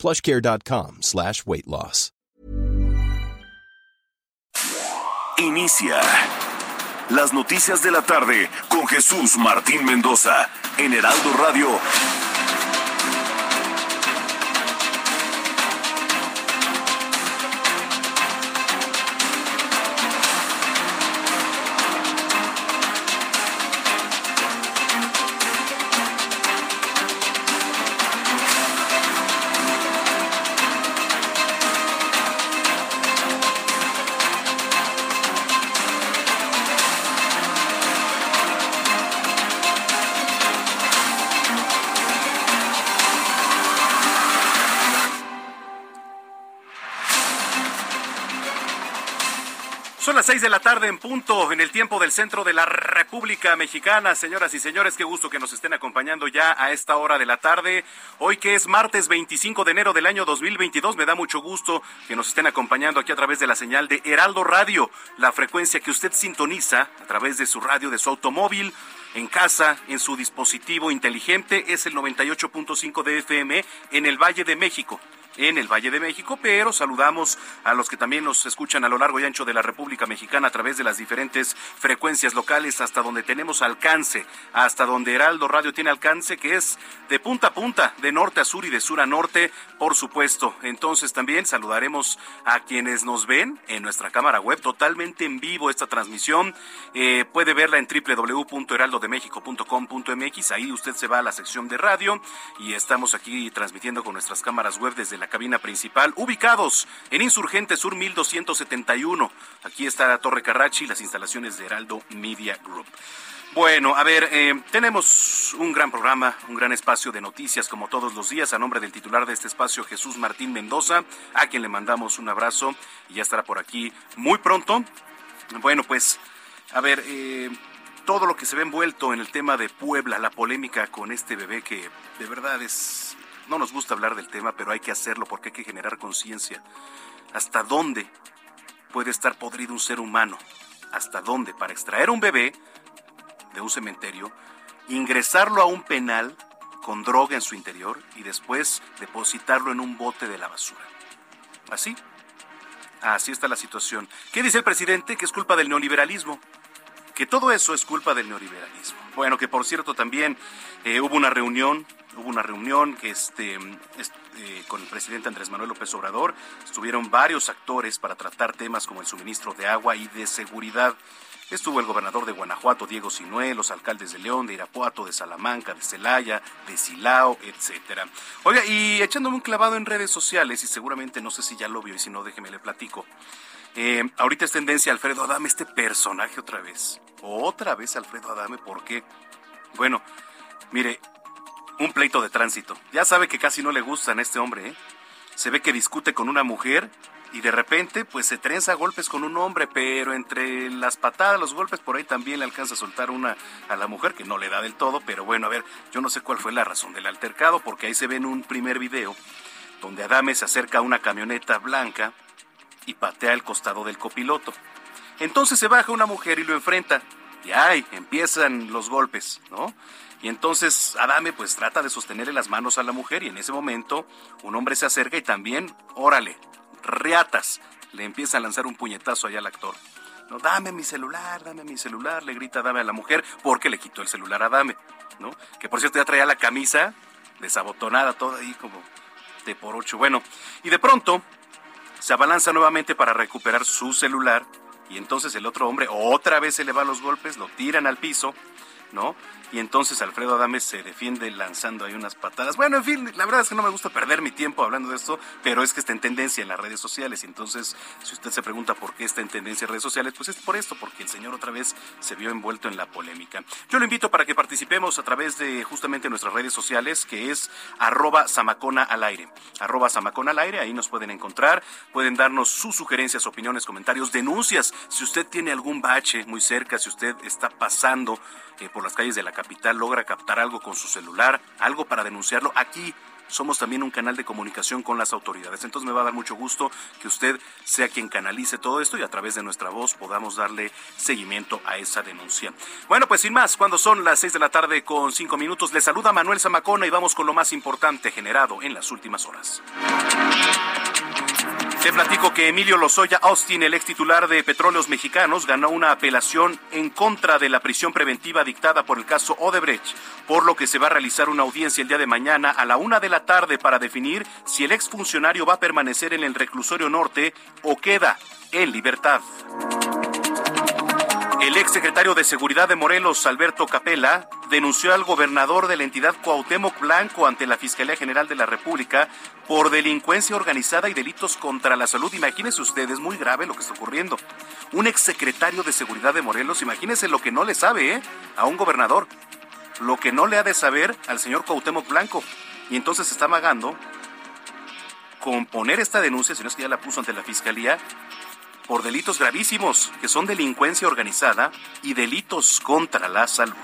plushcare.com slash weight loss. Inicia las noticias de la tarde con Jesús Martín Mendoza en Heraldo Radio. Las seis de la tarde en punto, en el tiempo del centro de la República Mexicana. Señoras y señores, qué gusto que nos estén acompañando ya a esta hora de la tarde. Hoy que es martes 25 de enero del año 2022, me da mucho gusto que nos estén acompañando aquí a través de la señal de Heraldo Radio, la frecuencia que usted sintoniza a través de su radio, de su automóvil en casa, en su dispositivo inteligente, es el 98.5 de FM en el Valle de México en el Valle de México, pero saludamos a los que también nos escuchan a lo largo y ancho de la República Mexicana a través de las diferentes frecuencias locales hasta donde tenemos alcance, hasta donde Heraldo Radio tiene alcance, que es de punta a punta, de norte a sur y de sur a norte, por supuesto. Entonces también saludaremos a quienes nos ven en nuestra cámara web, totalmente en vivo esta transmisión. Eh, puede verla en www.heraldodemexico.com.mx, ahí usted se va a la sección de radio y estamos aquí transmitiendo con nuestras cámaras web desde la cabina principal, ubicados en Insurgente Sur 1271. Aquí está la Torre Carrachi, las instalaciones de Heraldo Media Group. Bueno, a ver, eh, tenemos un gran programa, un gran espacio de noticias como todos los días. A nombre del titular de este espacio, Jesús Martín Mendoza, a quien le mandamos un abrazo y ya estará por aquí muy pronto. Bueno, pues, a ver, eh, todo lo que se ve envuelto en el tema de Puebla, la polémica con este bebé que de verdad es no nos gusta hablar del tema, pero hay que hacerlo porque hay que generar conciencia. ¿Hasta dónde puede estar podrido un ser humano? ¿Hasta dónde? Para extraer un bebé de un cementerio, ingresarlo a un penal con droga en su interior y después depositarlo en un bote de la basura. ¿Así? Así está la situación. ¿Qué dice el presidente? Que es culpa del neoliberalismo. Que todo eso es culpa del neoliberalismo. Bueno, que por cierto también eh, hubo una reunión hubo una reunión que este, eh, con el presidente Andrés Manuel López Obrador. Estuvieron varios actores para tratar temas como el suministro de agua y de seguridad. Estuvo el gobernador de Guanajuato, Diego Sinué, los alcaldes de León, de Irapuato, de Salamanca, de Celaya, de Silao, etcétera. Oiga, y echándome un clavado en redes sociales, y seguramente no sé si ya lo vio, y si no, déjeme le platico. Eh, ahorita es tendencia Alfredo Adame, este personaje otra vez. Otra vez Alfredo Adame, ¿por qué? Bueno, mire, un pleito de tránsito. Ya sabe que casi no le gustan a este hombre, ¿eh? Se ve que discute con una mujer y de repente pues se trenza a golpes con un hombre, pero entre las patadas, los golpes por ahí también le alcanza a soltar una a la mujer que no le da del todo, pero bueno, a ver, yo no sé cuál fue la razón del altercado porque ahí se ve en un primer video donde Adame se acerca a una camioneta blanca y patea el costado del copiloto. Entonces se baja una mujer y lo enfrenta. Y ay, empiezan los golpes, ¿no? Y entonces Adame pues trata de sostenerle las manos a la mujer y en ese momento un hombre se acerca y también, órale, reatas, le empieza a lanzar un puñetazo allá al actor. No, dame mi celular, dame mi celular, le grita Adame a la mujer porque le quitó el celular a Adame, ¿no? Que por cierto ya traía la camisa desabotonada, toda ahí como de por ocho. Bueno, y de pronto se abalanza nuevamente para recuperar su celular y entonces el otro hombre otra vez se le va los golpes, lo tiran al piso, ¿no? Y entonces Alfredo Adames se defiende lanzando ahí unas patadas. Bueno, en fin, la verdad es que no me gusta perder mi tiempo hablando de esto, pero es que está en tendencia en las redes sociales. Y entonces, si usted se pregunta por qué está en tendencia en redes sociales, pues es por esto, porque el señor otra vez se vio envuelto en la polémica. Yo lo invito para que participemos a través de justamente nuestras redes sociales, que es arroba samacona al aire. Arroba samacona al aire, ahí nos pueden encontrar, pueden darnos sus sugerencias, opiniones, comentarios, denuncias. Si usted tiene algún bache muy cerca, si usted está pasando eh, por las calles de la capital, logra captar algo con su celular, algo para denunciarlo, aquí somos también un canal de comunicación con las autoridades. Entonces me va a dar mucho gusto que usted sea quien canalice todo esto y a través de nuestra voz podamos darle seguimiento a esa denuncia. Bueno, pues sin más, cuando son las seis de la tarde con cinco minutos, le saluda Manuel Zamacona y vamos con lo más importante generado en las últimas horas. Te platico que Emilio Lozoya Austin, el ex titular de Petróleos Mexicanos, ganó una apelación en contra de la prisión preventiva dictada por el caso Odebrecht, por lo que se va a realizar una audiencia el día de mañana a la una de la tarde para definir si el exfuncionario va a permanecer en el reclusorio norte o queda en libertad. El ex secretario de Seguridad de Morelos, Alberto Capella, denunció al gobernador de la entidad Cuauhtémoc Blanco ante la Fiscalía General de la República por delincuencia organizada y delitos contra la salud. Imagínense ustedes, muy grave lo que está ocurriendo. Un ex secretario de Seguridad de Morelos, imagínense lo que no le sabe ¿eh? a un gobernador, lo que no le ha de saber al señor Cuauhtémoc Blanco. Y entonces está amagando con poner esta denuncia, si no es que ya la puso ante la Fiscalía, por delitos gravísimos, que son delincuencia organizada y delitos contra la salud.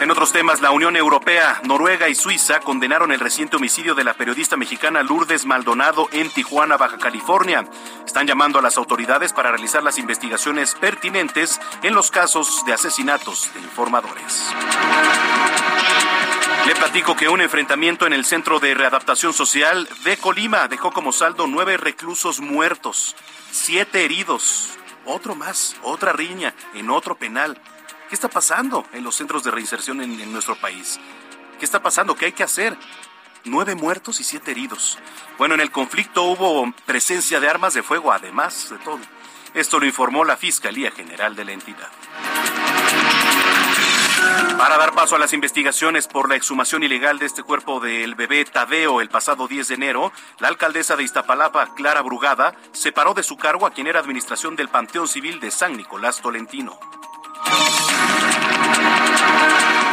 En otros temas, la Unión Europea, Noruega y Suiza condenaron el reciente homicidio de la periodista mexicana Lourdes Maldonado en Tijuana, Baja California. Están llamando a las autoridades para realizar las investigaciones pertinentes en los casos de asesinatos de informadores. Le platico que un enfrentamiento en el Centro de Readaptación Social de Colima dejó como saldo nueve reclusos muertos, siete heridos, otro más, otra riña en otro penal. ¿Qué está pasando en los centros de reinserción en, nuestro país? ¿Qué está pasando? ¿Qué hay que hacer? Nueve muertos y siete heridos. Bueno, en el conflicto hubo presencia de armas de fuego, además de todo. Esto lo informó la Fiscalía General de la entidad. Para dar paso a las investigaciones por la exhumación ilegal de este cuerpo del bebé Tadeo el pasado 10 de enero, la alcaldesa de Iztapalapa, Clara Brugada, separó de su cargo a quien era administración del Panteón Civil de San Nicolás Tolentino.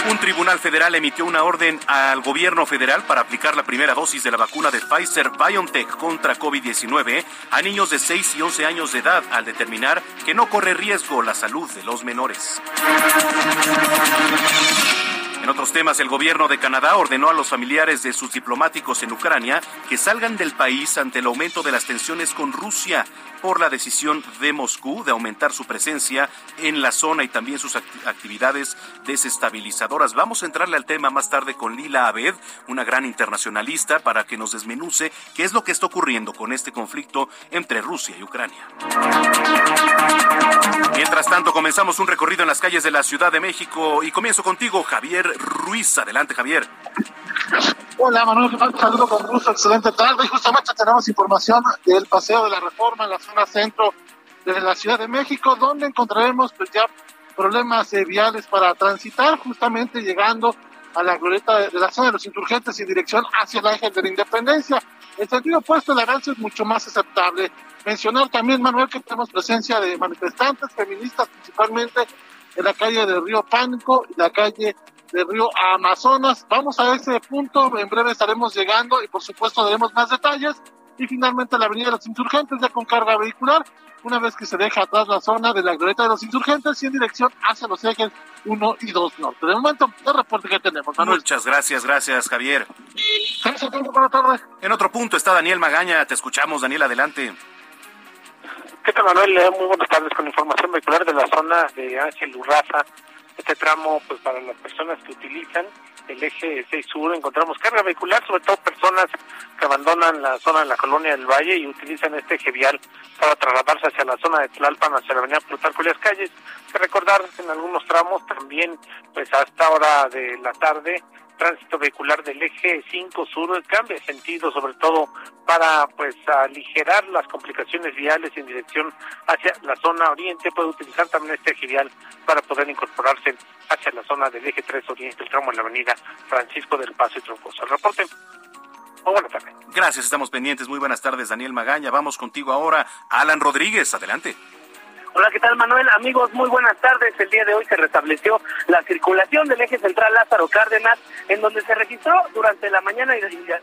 Un tribunal federal emitió una orden al gobierno federal para aplicar la primera dosis de la vacuna de Pfizer BioNTech contra COVID-19 a niños de 6 y 11 años de edad al determinar que no corre riesgo la salud de los menores. En otros temas, el gobierno de Canadá ordenó a los familiares de sus diplomáticos en Ucrania que salgan del país ante el aumento de las tensiones con Rusia por la decisión de Moscú de aumentar su presencia en la zona y también sus actividades desestabilizadoras. Vamos a entrarle al tema más tarde con Lila Abed, una gran internacionalista, para que nos desmenuce qué es lo que está ocurriendo con este conflicto entre Rusia y Ucrania. Mientras tanto, comenzamos un recorrido en las calles de la Ciudad de México y comienzo contigo, Javier Ruiz. Adelante, Javier. Hola Manuel, saludo con gusto, excelente tarde. Justamente tenemos información del paseo de la reforma en la zona centro de la Ciudad de México, donde encontraremos pues ya problemas eh, viales para transitar, justamente llegando a la glorieta de, la zona de los insurgentes y dirección hacia el Ángel de la Independencia. El sentido opuesto, el avance es mucho más aceptable. Mencionar también, Manuel, que tenemos presencia de manifestantes feministas, principalmente en la calle del Río Pánico y la calle del río Amazonas. Vamos a ese punto, en breve estaremos llegando y por supuesto daremos más detalles. Y finalmente la avenida de los insurgentes ya con carga vehicular, una vez que se deja atrás la zona de la glorieta de los insurgentes y en dirección hacia los ejes 1 y 2 norte. De momento, el reporte que tenemos, Manuel. Muchas gracias, gracias, Javier. Gracias, buenas tardes. En otro punto está Daniel Magaña, te escuchamos, Daniel, adelante. ¿Qué tal, Manuel? Eh, muy buenas tardes con información vehicular de la zona de Ángel Urraza este tramo, pues para las personas que utilizan el eje 6 sur, encontramos carga vehicular, sobre todo personas que abandonan la zona de la colonia del Valle y utilizan este eje vial para trasladarse hacia la zona de Tlalpan, hacia la avenida Plutarco y las calles. Que recordar en algunos tramos también, pues hasta hora de la tarde, tránsito vehicular del eje 5 sur cambia sentido, sobre todo para pues aligerar las complicaciones viales en dirección hacia la zona oriente puede utilizar también este eje vial para poder incorporarse hacia la zona del eje 3 oriente, el tramo en la avenida Francisco del Paso y Troncoso. El reporte muy buenas tardes. Gracias, estamos pendientes. Muy buenas tardes, Daniel Magaña. Vamos contigo ahora. Alan Rodríguez, adelante. Hola, ¿qué tal Manuel? Amigos, muy buenas tardes. El día de hoy se restableció la circulación del eje central Lázaro Cárdenas, en donde se registró durante la mañana y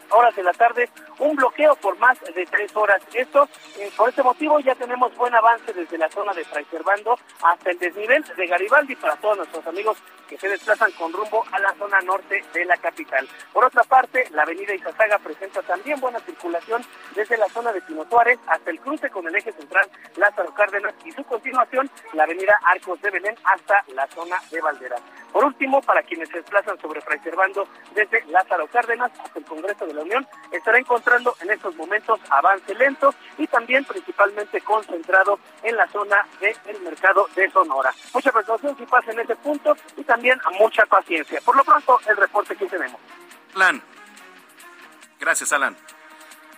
horas de la tarde un bloqueo por más de tres horas. Esto, eh, por este motivo, ya tenemos buen avance desde la zona de Fray Servando hasta el desnivel de Garibaldi para todos nuestros amigos que se desplazan con rumbo a la zona norte de la capital. Por otra parte, la avenida Izazaga presenta también buena circulación desde la zona de Pino Suárez hasta el cruce con el eje central Lázaro Cárdenas y su continuación la avenida Arcos de Belén hasta la zona de Valderas. Por último, para quienes se desplazan sobre Fray Servando desde Lázaro Cárdenas hasta el Congreso de la Unión, estará encontrando en estos momentos avance lento y también principalmente concentrado en la zona del mercado de Sonora. Mucha precaución si pasa en ese punto y también mucha paciencia. Por lo pronto, el reporte que tenemos. Alan. Gracias, Alan.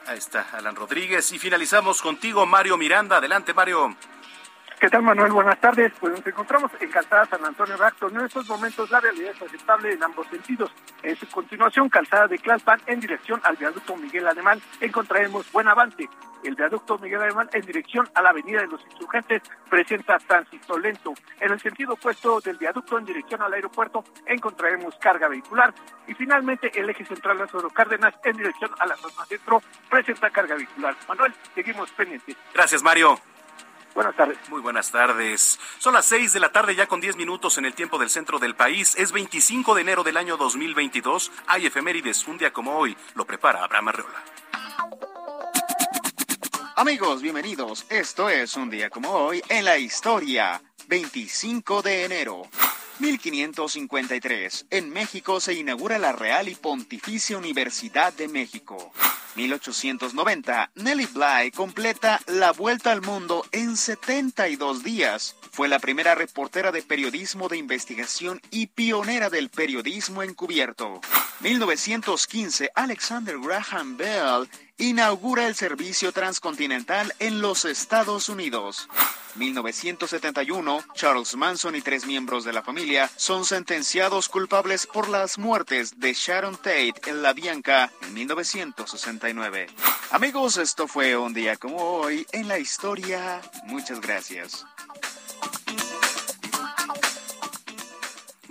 Ahí está, Alan Rodríguez. Y finalizamos contigo, Mario Miranda. Adelante, Mario. ¿Qué tal, Manuel? Buenas tardes. Pues nos encontramos en Calzada San Antonio Racto. En estos momentos la realidad es aceptable en ambos sentidos. En su continuación, Calzada de Claspan en dirección al viaducto Miguel Alemán encontraremos buen avance. El viaducto Miguel Alemán en dirección a la Avenida de los Insurgentes presenta tránsito lento. En el sentido opuesto del viaducto en dirección al aeropuerto encontraremos carga vehicular. Y finalmente el eje central Lázaro Cárdenas en dirección a la zona centro presenta carga vehicular. Manuel, seguimos pendientes. Gracias, Mario. Buenas tardes. Muy buenas tardes. Son las seis de la tarde ya con diez minutos en el tiempo del centro del país. Es 25 de enero del año 2022. Hay efemérides. Un día como hoy lo prepara Abraham Arreola. Amigos, bienvenidos. Esto es un día como hoy en la historia. 25 de enero. 1553. En México se inaugura la Real y Pontificia Universidad de México. 1890. Nelly Bly completa la vuelta al mundo en 72 días. Fue la primera reportera de periodismo de investigación y pionera del periodismo encubierto. 1915. Alexander Graham Bell inaugura el servicio transcontinental en los Estados Unidos. 1971, Charles Manson y tres miembros de la familia son sentenciados culpables por las muertes de Sharon Tate en La Bianca en 1969. Amigos, esto fue un día como hoy en la historia. Muchas gracias.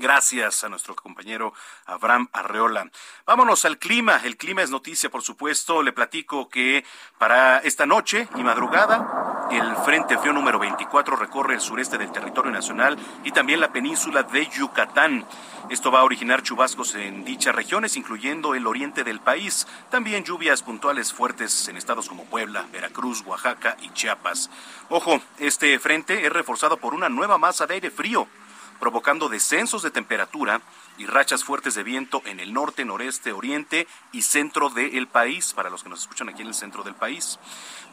Gracias a nuestro compañero Abraham Arreola. Vámonos al clima. El clima es noticia, por supuesto. Le platico que para esta noche y madrugada, el Frente Frío número 24 recorre el sureste del territorio nacional y también la península de Yucatán. Esto va a originar chubascos en dichas regiones, incluyendo el oriente del país. También lluvias puntuales fuertes en estados como Puebla, Veracruz, Oaxaca y Chiapas. Ojo, este frente es reforzado por una nueva masa de aire frío provocando descensos de temperatura y rachas fuertes de viento en el norte, noreste, oriente y centro del país, para los que nos escuchan aquí en el centro del país.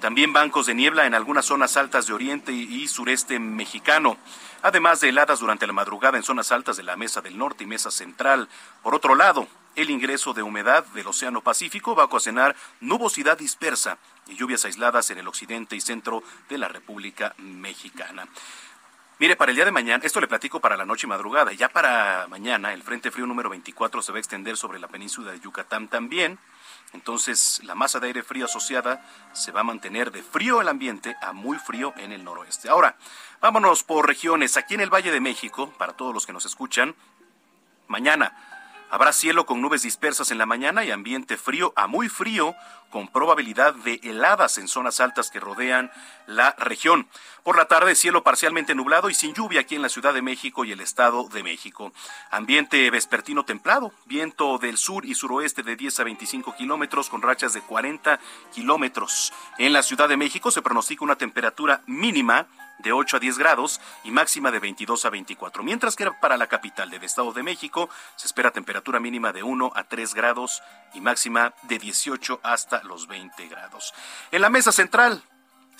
También bancos de niebla en algunas zonas altas de oriente y sureste mexicano, además de heladas durante la madrugada en zonas altas de la Mesa del Norte y Mesa Central. Por otro lado, el ingreso de humedad del Océano Pacífico va a ocasionar nubosidad dispersa y lluvias aisladas en el occidente y centro de la República Mexicana. Mire, para el día de mañana, esto le platico para la noche y madrugada, ya para mañana el Frente Frío número 24 se va a extender sobre la península de Yucatán también. Entonces, la masa de aire frío asociada se va a mantener de frío el ambiente a muy frío en el noroeste. Ahora, vámonos por regiones. Aquí en el Valle de México, para todos los que nos escuchan, mañana Habrá cielo con nubes dispersas en la mañana y ambiente frío a muy frío, con probabilidad de heladas en zonas altas que rodean la región. Por la tarde, cielo parcialmente nublado y sin lluvia aquí en la Ciudad de México y el Estado de México. Ambiente vespertino templado, viento del sur y suroeste de 10 a 25 kilómetros con rachas de 40 kilómetros. En la Ciudad de México se pronostica una temperatura mínima de 8 a 10 grados y máxima de 22 a 24. Mientras que para la capital del Estado de México se espera temperatura mínima de 1 a 3 grados y máxima de 18 hasta los 20 grados. En la mesa central,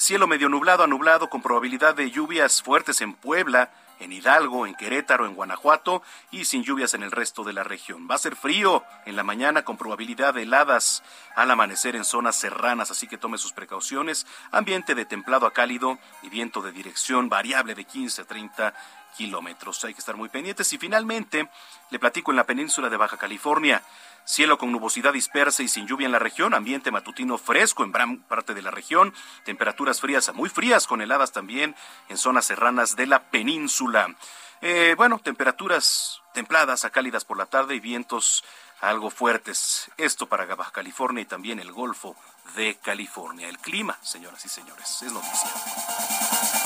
Cielo medio nublado a nublado con probabilidad de lluvias fuertes en Puebla, en Hidalgo, en Querétaro, en Guanajuato y sin lluvias en el resto de la región. Va a ser frío en la mañana con probabilidad de heladas al amanecer en zonas serranas, así que tome sus precauciones. Ambiente de templado a cálido y viento de dirección variable de 15 a 30 kilómetros. Hay que estar muy pendientes. Y finalmente, le platico en la península de Baja California. Cielo con nubosidad dispersa y sin lluvia en la región, ambiente matutino fresco en gran parte de la región, temperaturas frías a muy frías con heladas también en zonas serranas de la península. Eh, bueno, temperaturas templadas a cálidas por la tarde y vientos algo fuertes. Esto para Baja California y también el Golfo de California. El clima, señoras y señores, es noticia.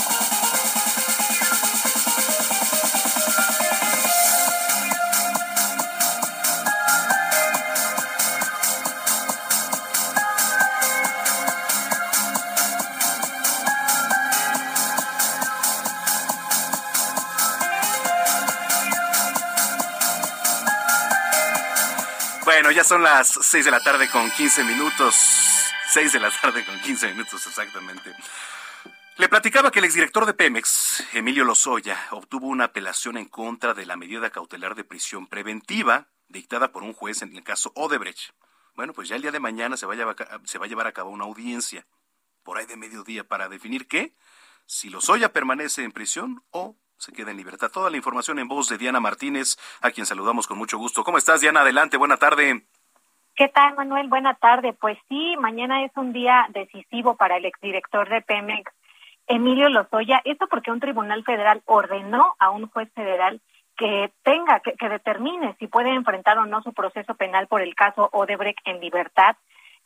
Ya son las 6 de la tarde con 15 minutos. 6 de la tarde con 15 minutos exactamente. Le platicaba que el exdirector de Pemex, Emilio Lozoya, obtuvo una apelación en contra de la medida cautelar de prisión preventiva dictada por un juez en el caso Odebrecht. Bueno, pues ya el día de mañana se va a llevar, se va a, llevar a cabo una audiencia, por ahí de mediodía, para definir qué, si Lozoya permanece en prisión o se queda en libertad. Toda la información en voz de Diana Martínez, a quien saludamos con mucho gusto. ¿Cómo estás, Diana? Adelante, buena tarde. ¿Qué tal, Manuel? Buena tarde. Pues sí, mañana es un día decisivo para el exdirector de Pemex, Emilio Lozoya. Esto porque un tribunal federal ordenó a un juez federal que tenga, que, que determine si puede enfrentar o no su proceso penal por el caso Odebrecht en libertad.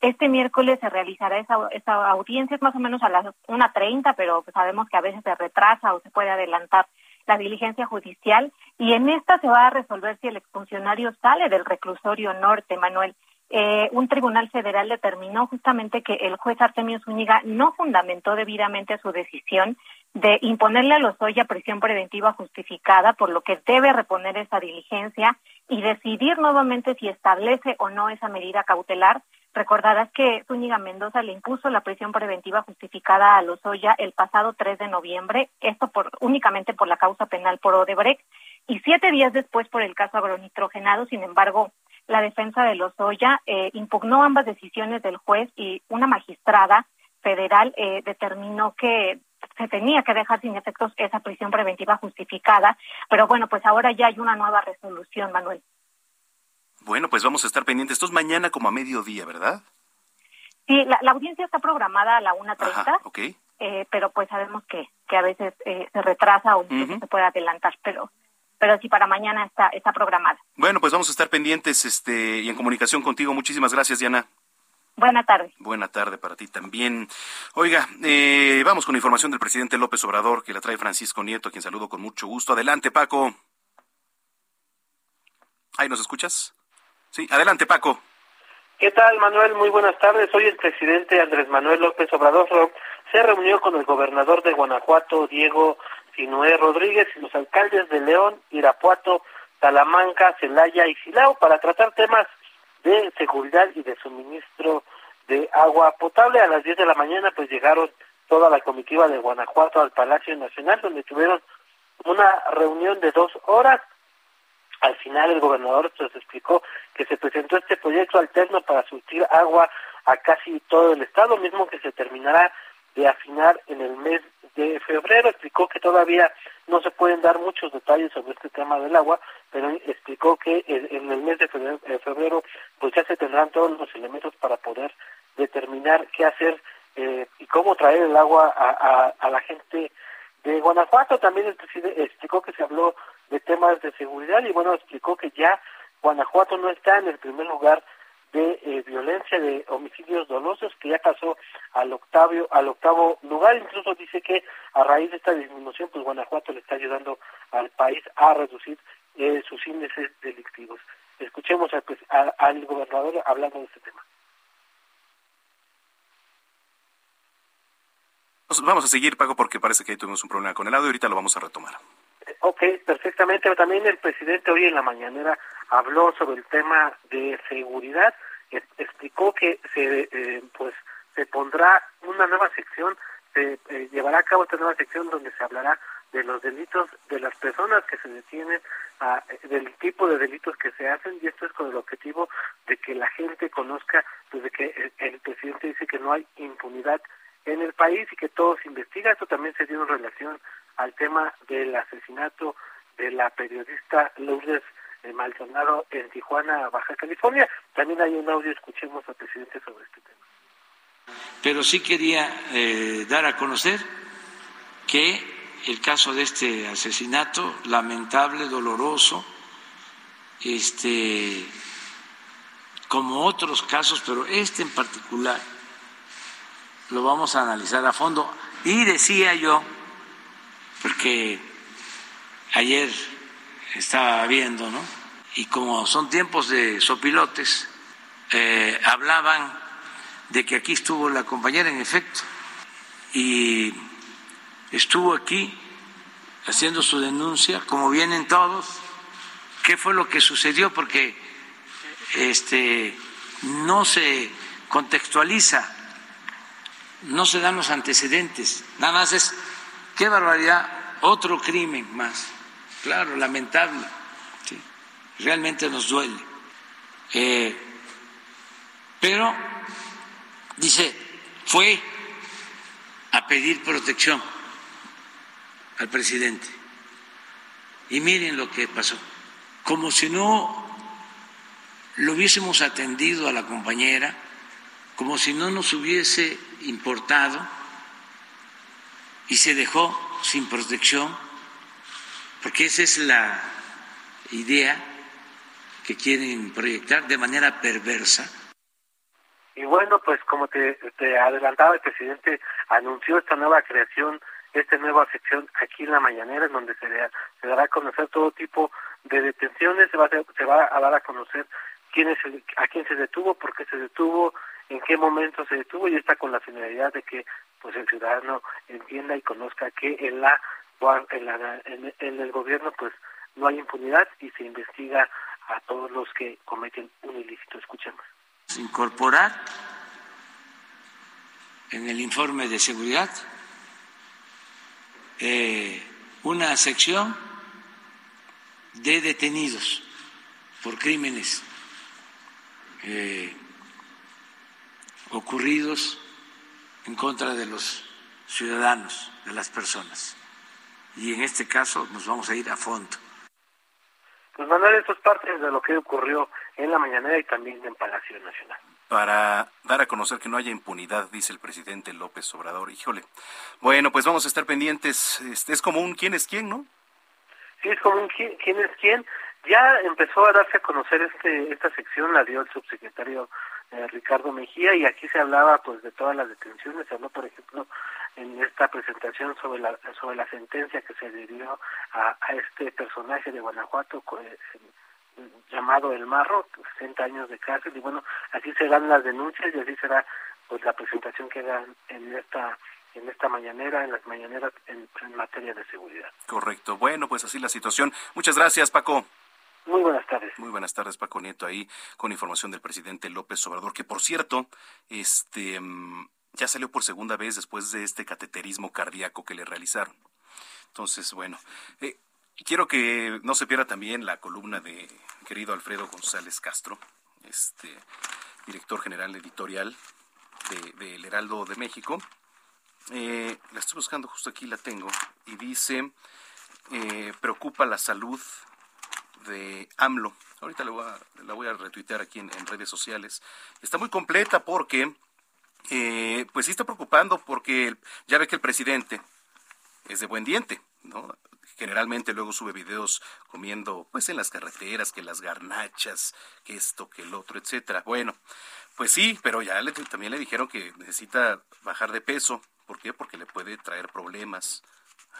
Este miércoles se realizará esa, esa audiencia, es más o menos a las 1.30, pero sabemos que a veces se retrasa o se puede adelantar la diligencia judicial y en esta se va a resolver si el exfuncionario sale del reclusorio norte, Manuel. Eh, un tribunal federal determinó justamente que el juez Artemio Zúñiga no fundamentó debidamente su decisión de imponerle a Lozoya prisión preventiva justificada, por lo que debe reponer esa diligencia y decidir nuevamente si establece o no esa medida cautelar Recordarás que Zúñiga Mendoza le impuso la prisión preventiva justificada a Lozoya el pasado 3 de noviembre, esto por, únicamente por la causa penal por Odebrecht, y siete días después por el caso agronitrogenado. Sin embargo, la defensa de Lozoya eh, impugnó ambas decisiones del juez y una magistrada federal eh, determinó que se tenía que dejar sin efectos esa prisión preventiva justificada, pero bueno, pues ahora ya hay una nueva resolución, Manuel. Bueno, pues vamos a estar pendientes. Esto es mañana como a mediodía, ¿verdad? Sí, la, audiencia está programada a la 1.30. ok. Eh, pero pues sabemos que, que a veces eh, se retrasa o se puede adelantar, pero pero sí para mañana está está programada. Bueno, pues vamos a estar pendientes este y en comunicación contigo. Muchísimas gracias, Diana. Buena tarde. Buena tarde para ti también. Oiga, eh, vamos con información del presidente López Obrador, que la trae Francisco Nieto, a quien saludo con mucho gusto. Adelante, Paco. ¿Ahí nos escuchas? Sí, adelante Paco. ¿Qué tal, Manuel? Muy buenas tardes. Hoy el presidente Andrés Manuel López Obrador se reunió con el gobernador de Guanajuato, Diego Sinué Rodríguez, y los alcaldes de León, Irapuato, Talamanca, Celaya y Silao para tratar temas de seguridad y de suministro de agua potable. A las 10 de la mañana pues llegaron toda la comitiva de Guanajuato al Palacio Nacional donde tuvieron una reunión de dos horas al final el gobernador nos explicó que se presentó este proyecto alterno para surtir agua a casi todo el estado, mismo que se terminará de afinar en el mes de febrero. Explicó que todavía no se pueden dar muchos detalles sobre este tema del agua, pero explicó que en el mes de febrero, pues ya se tendrán todos los elementos para poder determinar qué hacer eh, y cómo traer el agua a, a la gente de Guanajuato. También explicó que se habló de temas de seguridad y bueno, explicó que ya Guanajuato no está en el primer lugar de eh, violencia, de homicidios dolosos, que ya pasó al octavo, al octavo lugar. Incluso dice que a raíz de esta disminución, pues Guanajuato le está ayudando al país a reducir eh, sus índices delictivos. Escuchemos al, pues, al gobernador hablando de este tema. Vamos a seguir, Paco, porque parece que ahí tuvimos un problema con el audio y ahorita lo vamos a retomar. Ok, perfectamente. También el presidente hoy en la mañanera habló sobre el tema de seguridad. explicó que se, eh, pues, se pondrá una nueva sección, se eh, llevará a cabo esta nueva sección donde se hablará de los delitos de las personas que se detienen, del tipo de delitos que se hacen y esto es con el objetivo de que la gente conozca desde que el, presidente dice que no hay impunidad en el país y que todo se investiga. Esto también se dio en relación al tema del asesinato de la periodista Lourdes eh, Maldonado en Tijuana, Baja California. También hay un audio, escuchemos al presidente sobre este tema. Pero sí quería eh, dar a conocer que el caso de este asesinato lamentable, doloroso, este, como otros casos, pero este en particular lo vamos a analizar a fondo. Y decía yo, porque ayer estaba viendo, ¿no? Y como son tiempos de sopilotes, eh, hablaban de que aquí estuvo la compañera en efecto. Y estuvo aquí haciendo su denuncia, como vienen todos, qué fue lo que sucedió, porque este no se contextualiza, no se dan los antecedentes, nada más es qué barbaridad, otro crimen más, claro, lamentable, realmente nos duele. Eh, pero dice, fue a pedir protección al presidente. Y miren lo que pasó. Como si no lo hubiésemos atendido a la compañera, como si no nos hubiese importado y se dejó sin protección, porque esa es la idea que quieren proyectar de manera perversa. Y bueno, pues como te, adelantaba, el presidente anunció esta nueva creación esta nueva sección aquí en la mañanera, en donde se, se dará a conocer todo tipo de detenciones, se va, a, se va a dar a conocer quién es a quién se detuvo, por qué se detuvo, en qué momento se detuvo y está con la finalidad de que pues el ciudadano entienda y conozca que en la en, la, en, en el gobierno pues no hay impunidad y se investiga a todos los que cometen un ilícito. Escuchemos. Incorporar en el informe de seguridad eh, una sección de detenidos por crímenes eh, ocurridos en contra de los ciudadanos, de las personas. Y en este caso nos vamos a ir a fondo. Pues Manuel, esto es parte de lo que ocurrió en la mañanera y también en Palacio Nacional para dar a conocer que no haya impunidad, dice el presidente López Obrador. Híjole. Bueno, pues vamos a estar pendientes. Este, es como un quién es quién, ¿no? Sí, es como un quién, quién es quién. Ya empezó a darse a conocer este esta sección, la dio el subsecretario eh, Ricardo Mejía y aquí se hablaba pues de todas las detenciones. Se habló, por ejemplo, en esta presentación sobre la sobre la sentencia que se dio a, a este personaje de Guanajuato, eh, llamado El Marro, 60 años de cárcel, y bueno, así serán las denuncias y así será pues la presentación que hagan en esta en esta mañanera, en las mañaneras en, materia de seguridad. Correcto. Bueno, pues así la situación. Muchas gracias, Paco. Muy buenas tardes. Muy buenas tardes, Paco Nieto, ahí con información del presidente López Obrador, que por cierto, este mm, ya salió por segunda vez después de este cateterismo cardíaco que le realizaron. Entonces, bueno, eh, quiero que no se pierda también la columna de querido Alfredo González Castro, este director general editorial de, El Heraldo de México. Eh, la estoy buscando, justo aquí la tengo, y dice, eh, preocupa la salud de AMLO. Ahorita la voy a, la voy a retuitear aquí en, redes sociales. Está muy completa porque, eh, pues sí está preocupando porque ya ve que el presidente es de buen diente, ¿no? generalmente luego sube videos comiendo pues en las carreteras, que las garnachas, que esto, que el otro, etcétera. Bueno, pues sí, pero ya le, también le dijeron que necesita bajar de peso. ¿Por qué? Porque le puede traer problemas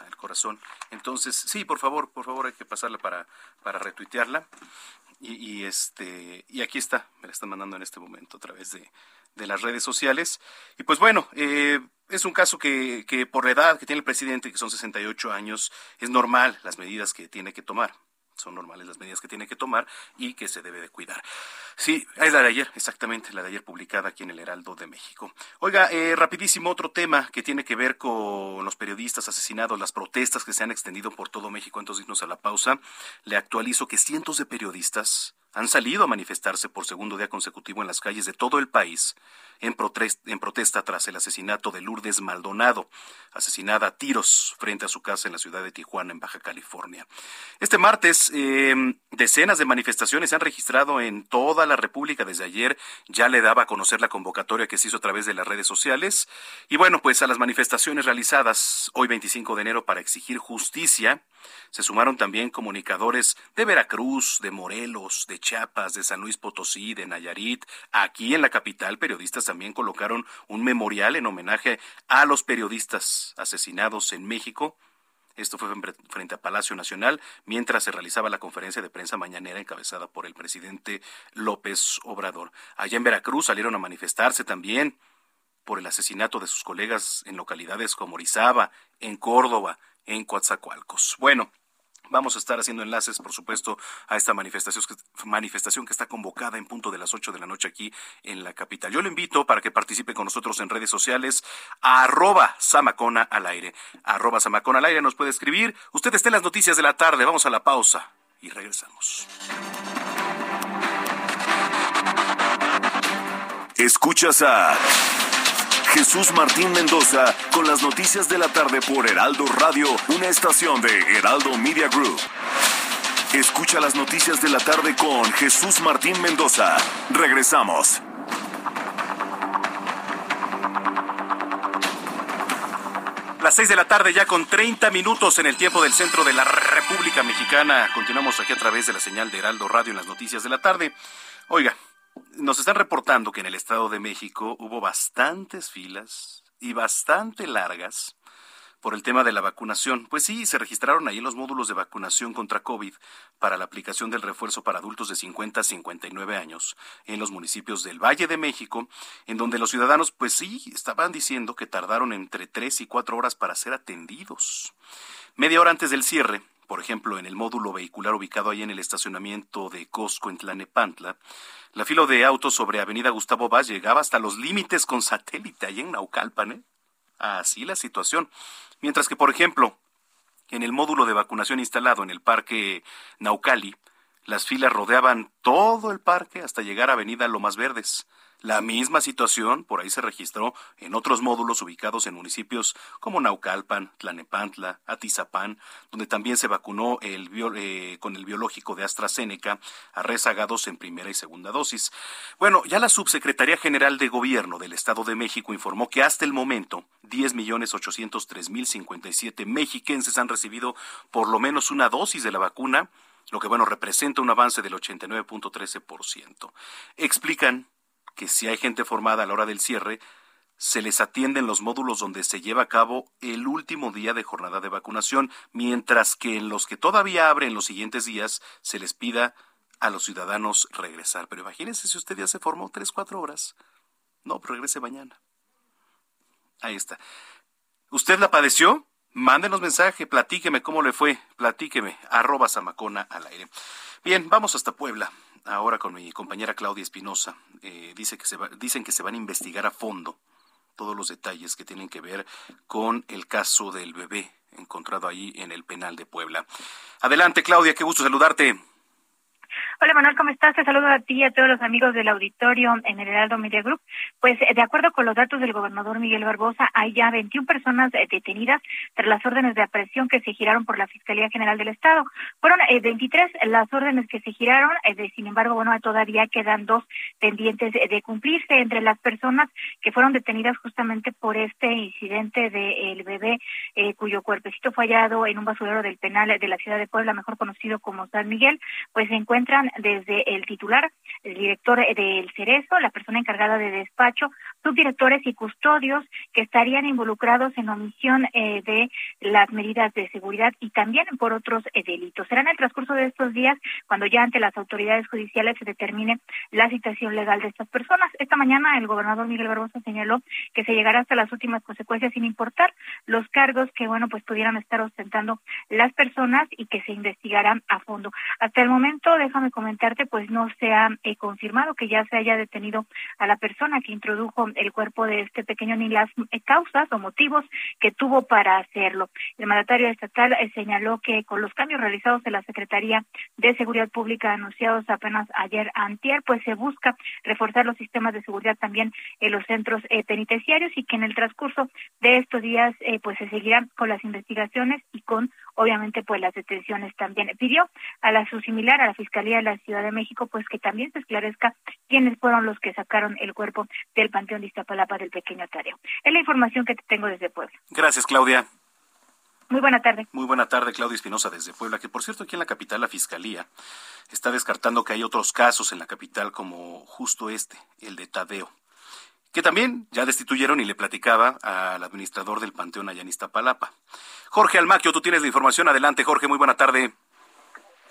al corazón. Entonces, sí, por favor, por favor, hay que pasarla para, para retuitearla. Y, este y aquí está, me la están mandando en este momento a través de, de las redes sociales. Y pues bueno, eh, es un caso que, por la edad que tiene el presidente, que son 68 años, es normal las medidas que tiene que tomar. Son normales las medidas que tiene que tomar y que se debe de cuidar. Sí, es la de ayer, exactamente, la de ayer publicada aquí en el Heraldo de México. Oiga, eh, rapidísimo otro tema que tiene que ver con los periodistas asesinados, las protestas que se han extendido por todo México, entonces irnos a la pausa. Le actualizo que cientos de periodistas han salido a manifestarse por segundo día consecutivo en las calles de todo el país en, protesta tras el asesinato de Lourdes Maldonado, asesinada a tiros frente a su casa en la ciudad de Tijuana, en Baja California. Este martes, em, decenas de manifestaciones se han registrado en toda la República. Desde ayer ya le daba a conocer la convocatoria que se hizo a través de las redes sociales. Y bueno, pues a las manifestaciones realizadas hoy 25 de enero para exigir justicia, se sumaron también comunicadores de Veracruz, de Morelos, de Chiapas, de San Luis Potosí, de Nayarit. Aquí en la capital, periodistas también colocaron un memorial en homenaje a los periodistas asesinados en México. Esto fue frente a Palacio Nacional mientras se realizaba la conferencia de prensa mañanera encabezada por el presidente López Obrador. Allá en Veracruz salieron a manifestarse también por el asesinato de sus colegas en localidades como Orizaba, en Córdoba, en Coatzacoalcos. Bueno, Vamos a estar haciendo enlaces, por supuesto, a esta manifestación, que está convocada en punto de las 8 de la noche aquí en la capital. Yo le invito para que participe con nosotros en redes sociales, a arroba Samacona al aire. Arroba Samacona al aire nos puede escribir. Usted esté en las noticias de la tarde. Vamos a la pausa y regresamos. Escuchas a Jesús Martín Mendoza con las noticias de la tarde por Heraldo Radio, una estación de Heraldo Media Group. Escucha las noticias de la tarde con Jesús Martín Mendoza. Regresamos. Las seis de la tarde ya con 30 minutos en el tiempo del centro de la República Mexicana. Continuamos aquí a través de la señal de Heraldo Radio en las noticias de la tarde. Oiga, nos están reportando que en el Estado de México hubo bastantes filas y bastante largas por el tema de la vacunación. Pues sí, se registraron ahí los módulos de vacunación contra COVID para la aplicación del refuerzo para adultos de 50 a 59 años en los municipios del Valle de México, en donde los ciudadanos, pues sí, estaban diciendo que tardaron entre 3 y 4 horas para ser atendidos. Media hora antes del cierre, por ejemplo, en el módulo vehicular ubicado ahí en el estacionamiento de Cosco en Tlanepantla, la fila de autos sobre Avenida Gustavo Vaz llegaba hasta los límites con satélite ahí en Naucalpan, ¿eh? Así la situación. Mientras que, por ejemplo, en el módulo de vacunación instalado en el Parque Naucali, las filas rodeaban todo el parque hasta llegar a Avenida Lomas Verdes. La misma situación por ahí se registró en otros módulos ubicados en municipios como Naucalpan, Tlanepantla, Atizapán, donde también se vacunó el eh, con el biológico de AstraZeneca a rezagados en primera y segunda dosis. Bueno, ya la Subsecretaría General de Gobierno del Estado de México informó que hasta el momento 10.803.057 mexiquenses han recibido por lo menos una dosis de la vacuna lo que bueno representa un avance del 89.13%. Explican que si hay gente formada a la hora del cierre, se les atiende en los módulos donde se lleva a cabo el último día de jornada de vacunación, mientras que en los que todavía abren los siguientes días se les pida a los ciudadanos regresar. Pero imagínense si usted ya se formó tres, cuatro horas. No, pues regrese mañana. Ahí está. ¿Usted la padeció? Mándenos mensaje, platíqueme cómo le fue, platíqueme, arroba Samacona al aire. Bien, vamos hasta Puebla ahora con mi compañera Claudia Espinosa. Eh, dice dicen que se van a investigar a fondo todos los detalles que tienen que ver con el caso del bebé encontrado ahí en el penal de Puebla. Adelante, Claudia, qué gusto saludarte. Hola Manuel, ¿cómo estás? Te saludo a ti y a todos los amigos del auditorio en el Heraldo Media Group. Pues eh, de acuerdo con los datos del gobernador Miguel Barbosa, hay ya 21 personas eh, detenidas tras las órdenes de aprehensión que se giraron por la Fiscalía General del Estado. Fueron 23 eh, las órdenes que se giraron, sin embargo, bueno, todavía quedan dos pendientes de cumplirse entre las personas que fueron detenidas justamente por este incidente del bebé cuyo cuerpecito fue hallado en un basurero del penal de la ciudad de Puebla, mejor conocido como San Miguel, pues se encuentran desde el titular, el director del Cerezo, la persona encargada de despacho, subdirectores y custodios que estarían involucrados en omisión eh, de las medidas de seguridad y también por otros eh, delitos. Será en el transcurso de estos días cuando ya ante las autoridades judiciales se determine la situación legal de estas personas. Esta mañana el gobernador Miguel Barbosa señaló que se llegará hasta las últimas consecuencias sin importar los cargos que, bueno, pues pudieran estar ostentando las personas y que se investigarán a fondo. Hasta el momento, déjame comentarte, pues no se ha eh, confirmado que ya se haya detenido a la persona que introdujo el cuerpo de este pequeño ni las eh, causas o motivos que tuvo para hacerlo. El mandatario estatal eh, señaló que con los cambios realizados en la Secretaría de Seguridad Pública anunciados apenas ayer antier, pues se busca reforzar los sistemas de seguridad también en los centros penitenciarios y que en el transcurso de estos días pues se seguirán con las investigaciones y con obviamente pues las detenciones también. Pidió a la su similar a la Fiscalía de la Ciudad de México pues que también se esclarezca quiénes fueron los que sacaron el cuerpo del Panteón de Iztapalapa del pequeño Tadeo. Es la información que te tengo desde Puebla. Gracias, Claudia. Muy buena tarde. Muy buena tarde, Claudia Espinosa desde Puebla, que por cierto aquí en la capital la Fiscalía está descartando que hay otros casos en la capital como justo este, el de Tadeo que también ya destituyeron y le platicaba al administrador del Panteón allá en Iztapalapa. Jorge Almaquio, tú tienes la información. Adelante, Jorge, muy buena tarde.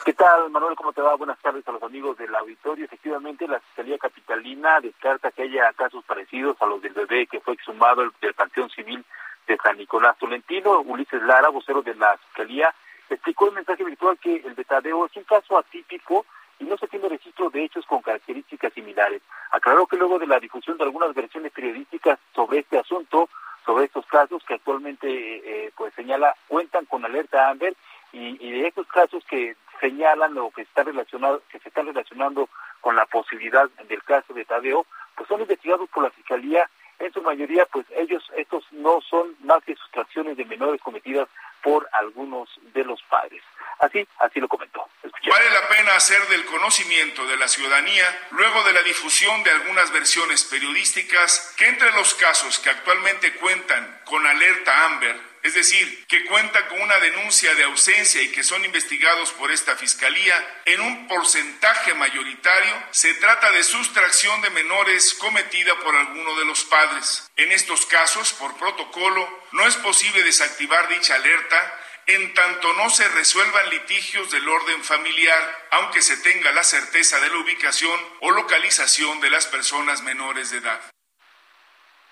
¿Qué tal, Manuel? ¿Cómo te va? Buenas tardes a los amigos del auditorio. Efectivamente, la Fiscalía Capitalina descarta que haya casos parecidos a los del bebé que fue exhumado del Panteón Civil de San Nicolás Tolentino. Ulises Lara, vocero de la Fiscalía, explicó en mensaje virtual que el betadeo es un caso atípico y no se tiene registro de hechos con características similares. Aclaró que luego de la difusión de algunas versiones periodísticas sobre este asunto, sobre estos casos que actualmente eh, pues señala cuentan con alerta Amber y, de estos casos que señalan o que está relacionado que se están relacionando con la posibilidad del caso de Tadeo pues son investigados por la fiscalía. En su mayoría pues ellos estos no son más que sustracciones de menores cometidas por algunos de los padres. Así así lo comentó. Vale la pena hacer del conocimiento de la ciudadanía, luego de la difusión de algunas versiones periodísticas, que entre los casos que actualmente cuentan con alerta Amber, es decir, que cuentan con una denuncia de ausencia y que son investigados por esta Fiscalía, en un porcentaje mayoritario se trata de sustracción de menores cometida por alguno de los padres. En estos casos, por protocolo, no es posible desactivar dicha alerta en tanto no se resuelvan litigios del orden familiar, aunque se tenga la certeza de la ubicación o localización de las personas menores de edad.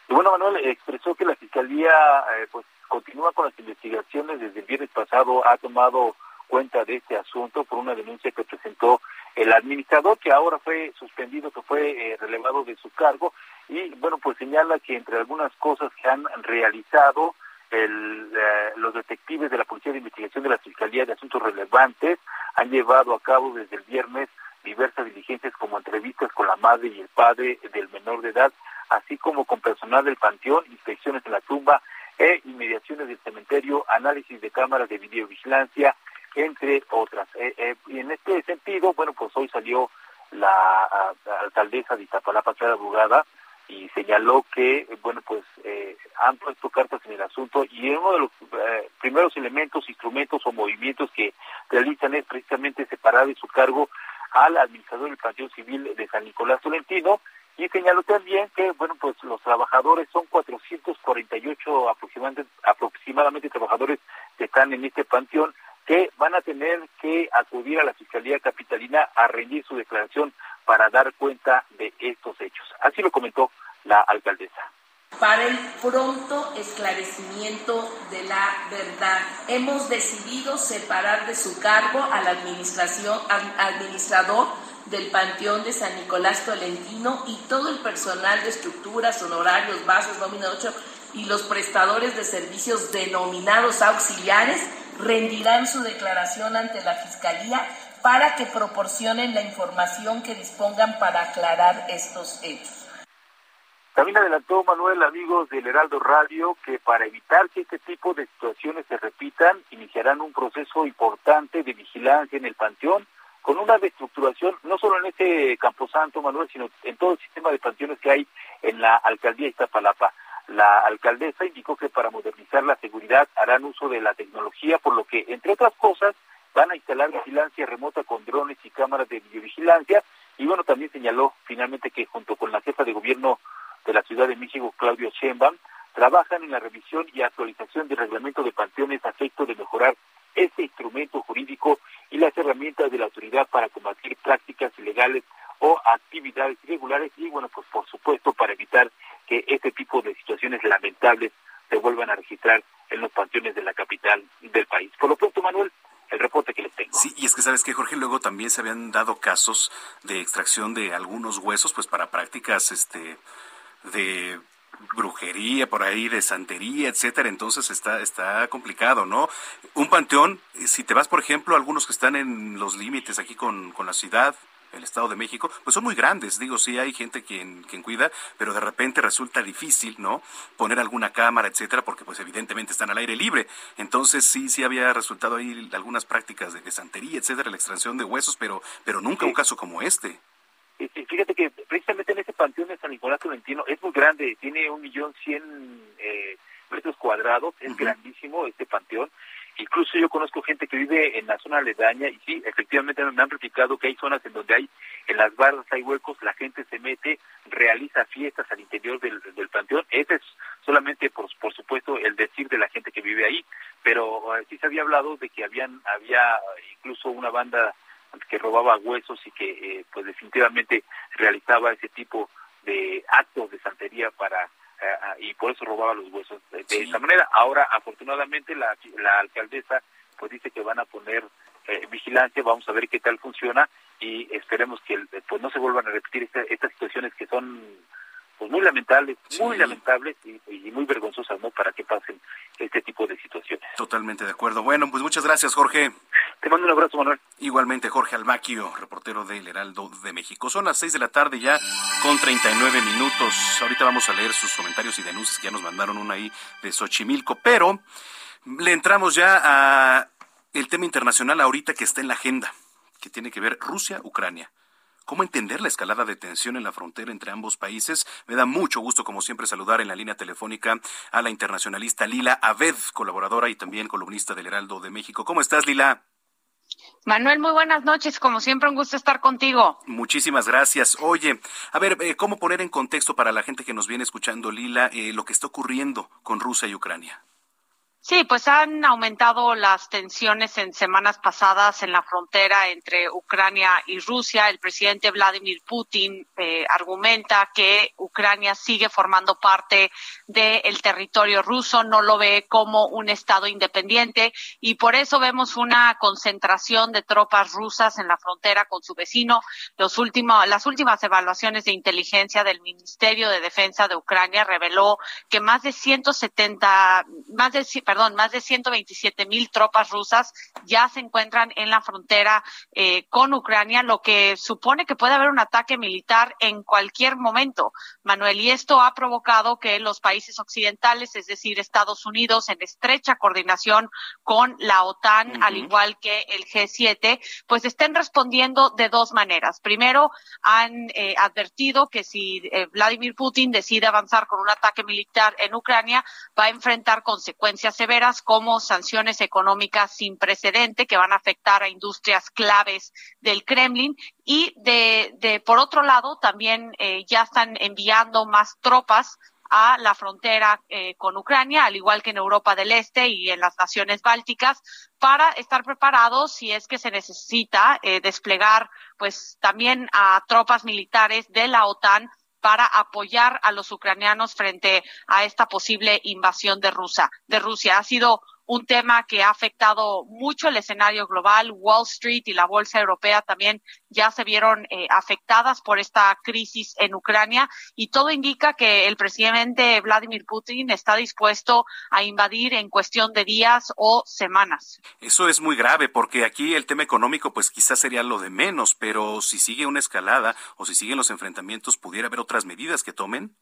Bueno, Manuel expresó que la Fiscalía eh, pues continúa con las investigaciones. Desde el viernes pasado ha tomado cuenta de este asunto por una denuncia que presentó el administrador, que ahora fue suspendido, que fue eh, relevado de su cargo. Y bueno, pues señala que entre algunas cosas que han realizado, el, eh, los detectives de la Policía de Investigación de la Fiscalía de Asuntos Relevantes han llevado a cabo desde el viernes diversas diligencias como entrevistas con la madre y el padre del menor de edad, así como con personal del panteón, inspecciones en la tumba e inmediaciones del cementerio, análisis de cámaras de videovigilancia, entre otras. Eh, eh, y en este sentido, bueno, pues hoy salió la, alcaldesa de Iztapalapa, Clara Bugada, y señaló que, bueno, pues eh, han puesto cartas en el asunto y uno de los eh, primeros elementos, instrumentos o movimientos que realizan es precisamente separar de su cargo al administrador del Panteón Civil de San Nicolás Tolentino y señaló también que, bueno, pues los trabajadores son 448 aproximadamente, aproximadamente trabajadores que están en este panteón que van a tener que acudir a la Fiscalía Capitalina a rendir su declaración para dar cuenta de estos hechos. Así lo comentó la alcaldesa para el pronto esclarecimiento de la verdad. Hemos decidido separar de su cargo al administración, administrador del Panteón de San Nicolás Tolentino y todo el personal de estructuras, honorarios, bases, nómina 8 y los prestadores de servicios denominados auxiliares rendirán su declaración ante la Fiscalía para que proporcionen la información que dispongan para aclarar estos hechos. También adelantó Manuel, amigos del Heraldo Radio, que para evitar que este tipo de situaciones se repitan, iniciarán un proceso importante de vigilancia en el panteón, con una reestructuración, no solo en este Camposanto, Manuel, sino en todo el sistema de panteones que hay en la alcaldía de Iztapalapa. La alcaldesa indicó que para modernizar la seguridad harán uso de la tecnología, por lo que, entre otras cosas, van a instalar vigilancia remota con drones y cámaras de videovigilancia. Y bueno, también señaló finalmente que junto con la jefa de gobierno de la Ciudad de México, Claudio Sheinbaum, trabajan en la revisión y actualización del reglamento de panteones a efecto de mejorar este instrumento jurídico las herramientas de la autoridad para combatir prácticas ilegales o actividades irregulares y bueno, pues por supuesto para evitar que este tipo de situaciones lamentables se vuelvan a registrar en los panteones de la capital del país. Por lo pronto, Manuel, el reporte que les tengo. Sí, y es que sabes que Jorge, luego también se habían dado casos de extracción de algunos huesos, pues para prácticas, este, de brujería por ahí, de santería, etcétera, entonces está, está complicado, ¿no? Un panteón, si te vas, por ejemplo, algunos que están en los límites aquí con, con la ciudad, el Estado de México, pues son muy grandes. Digo, sí hay gente quien, quien cuida, pero de repente resulta difícil, ¿no? Poner alguna cámara, etcétera, porque pues evidentemente están al aire libre. Entonces sí, sí había resultado ahí algunas prácticas de, santería, etcétera, la extracción de huesos, pero, pero nunca un caso como este. Fíjate que precisamente en ese panteón de San Nicolás Tolentino es muy grande, tiene un millón cien eh, metros cuadrados, es grandísimo este panteón. Incluso yo conozco gente que vive en la zona aledaña y sí, efectivamente me han replicado que hay zonas en donde hay, en las barras hay huecos, la gente se mete, realiza fiestas al interior del, del panteón. Ese es solamente, por, por supuesto, el decir de la gente que vive ahí, pero eh, sí se había hablado de que habían había incluso una banda que robaba huesos y que eh, pues definitivamente realizaba ese tipo de actos de santería para eh, y por eso robaba los huesos de, esa manera. Ahora, afortunadamente, la, la alcaldesa pues dice que van a poner eh, vigilancia, vamos a ver qué tal funciona y esperemos que pues no se vuelvan a repetir estas situaciones que son pues muy lamentables, muy lamentables y, muy vergonzosas, ¿no? Para que pasen este tipo de situaciones. Totalmente de acuerdo. Bueno, pues muchas gracias, Jorge. Te mando un abrazo, Manuel. Igualmente, Jorge Almaquio, reportero del Heraldo de México. Son las seis de la tarde ya con 39 minutos. Ahorita vamos a leer sus comentarios y denuncias que ya nos mandaron una ahí de Xochimilco, pero le entramos ya a el tema internacional ahorita que está en la agenda, que tiene que ver Rusia-Ucrania cómo entender la escalada de tensión en la frontera entre ambos países. Me da mucho gusto, como siempre, saludar en la línea telefónica a la internacionalista Lila Aved, colaboradora y también columnista del Heraldo de México. ¿Cómo estás, Lila? Manuel, muy buenas noches. Como siempre, un gusto estar contigo. Muchísimas gracias. Oye, a ver, eh, ¿cómo poner en contexto para la gente que nos viene escuchando, Lila, eh, lo que está ocurriendo con Rusia y Ucrania? Sí, pues han aumentado las tensiones en semanas pasadas en la frontera entre Ucrania y Rusia. El presidente Vladimir Putin eh, argumenta que Ucrania sigue formando parte del territorio ruso, no lo ve como un Estado independiente y por eso vemos una concentración de tropas rusas en la frontera con su vecino. Los últimos, las últimas evaluaciones de inteligencia del Ministerio de Defensa de Ucrania reveló que más de 170, más de, perdón, más de 127 mil tropas rusas ya se encuentran en la frontera eh, con Ucrania, lo que supone que puede haber un ataque militar en cualquier momento, Manuel. Y esto ha provocado que los países occidentales, es decir, Estados Unidos, en estrecha coordinación con la OTAN, al igual que el G7, pues estén respondiendo de dos maneras. Primero, han eh, advertido que si eh, Vladimir Putin decide avanzar con un ataque militar en Ucrania, va a enfrentar consecuencias severas como sanciones económicas sin precedente que van a afectar a industrias claves del Kremlin. Y de, de por otro lado también eh, ya están enviando más tropas a la frontera eh, con Ucrania, al igual que en Europa del Este y en las naciones bálticas, para estar preparados si es que se necesita eh, desplegar, pues también a tropas militares de la OTAN para apoyar a los ucranianos frente a esta posible invasión de Rusia. De Rusia ha sido un tema que ha afectado mucho el escenario global. Wall Street y la bolsa europea también ya se vieron eh, afectadas por esta crisis en Ucrania y todo indica que el presidente Vladimir Putin está dispuesto a invadir en cuestión de días o semanas. Eso es muy grave porque aquí el tema económico pues quizás sería lo de menos, pero si sigue una escalada o si siguen los enfrentamientos, ¿pudiera haber otras medidas que tomen?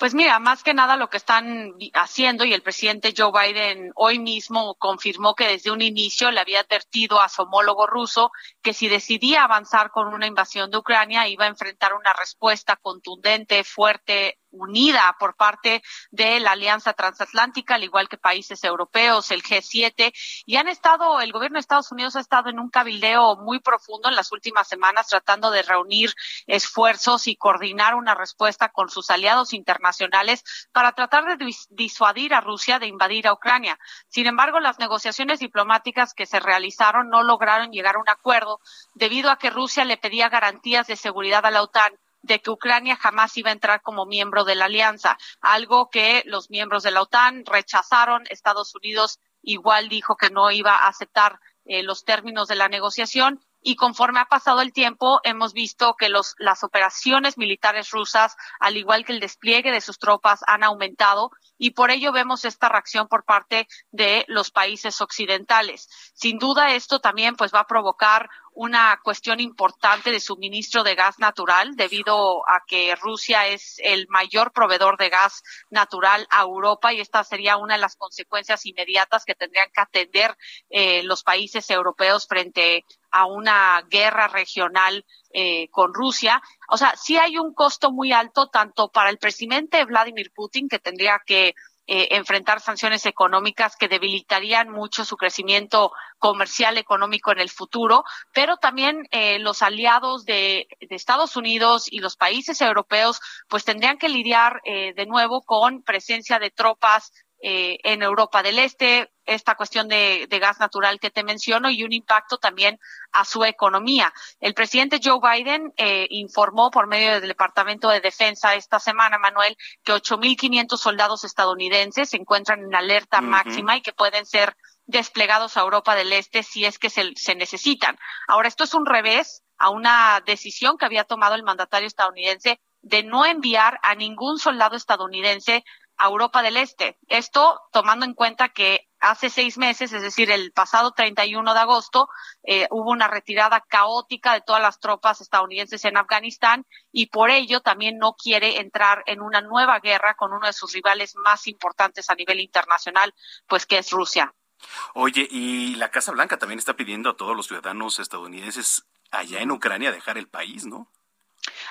Pues mira, más que nada lo que están haciendo y el presidente Joe Biden hoy mismo confirmó que desde un inicio le había advertido a su homólogo ruso que si decidía avanzar con una invasión de Ucrania iba a enfrentar una respuesta contundente, fuerte unida por parte de la Alianza Transatlántica, al igual que países europeos, el G7, y han estado, el gobierno de Estados Unidos ha estado en un cabildeo muy profundo en las últimas semanas tratando de reunir esfuerzos y coordinar una respuesta con sus aliados internacionales para tratar de disuadir a Rusia de invadir a Ucrania. Sin embargo, las negociaciones diplomáticas que se realizaron no lograron llegar a un acuerdo debido a que Rusia le pedía garantías de seguridad a la OTAN de que Ucrania jamás iba a entrar como miembro de la alianza, algo que los miembros de la OTAN rechazaron. Estados Unidos igual dijo que no iba a aceptar eh, los términos de la negociación y conforme ha pasado el tiempo hemos visto que los, las operaciones militares rusas, al igual que el despliegue de sus tropas, han aumentado y por ello vemos esta reacción por parte de los países occidentales. Sin duda esto también pues va a provocar una cuestión importante de suministro de gas natural debido a que Rusia es el mayor proveedor de gas natural a Europa y esta sería una de las consecuencias inmediatas que tendrían que atender eh, los países europeos frente a una guerra regional eh, con Rusia. O sea, sí hay un costo muy alto tanto para el presidente Vladimir Putin, que tendría que eh, enfrentar sanciones económicas que debilitarían mucho su crecimiento comercial económico en el futuro, pero también eh, los aliados de, Estados Unidos y los países europeos pues tendrían que lidiar de nuevo con presencia de tropas eh, en Europa del Este, esta cuestión de, gas natural que te menciono y un impacto también a su economía. El presidente Joe Biden eh, informó por medio del Departamento de Defensa esta semana, Manuel, que 8.500 soldados estadounidenses se encuentran en alerta máxima y que pueden ser desplegados a Europa del Este si es que se, se necesitan. Ahora, esto es un revés a una decisión que había tomado el mandatario estadounidense de no enviar a ningún soldado estadounidense Europa del Este. Esto tomando en cuenta que hace seis meses, es decir, el pasado 31 de agosto, eh, hubo una retirada caótica de todas las tropas estadounidenses en Afganistán y por ello también no quiere entrar en una nueva guerra con uno de sus rivales más importantes a nivel internacional, pues que es Rusia. Oye, y la Casa Blanca también está pidiendo a todos los ciudadanos estadounidenses allá en Ucrania dejar el país, ¿no?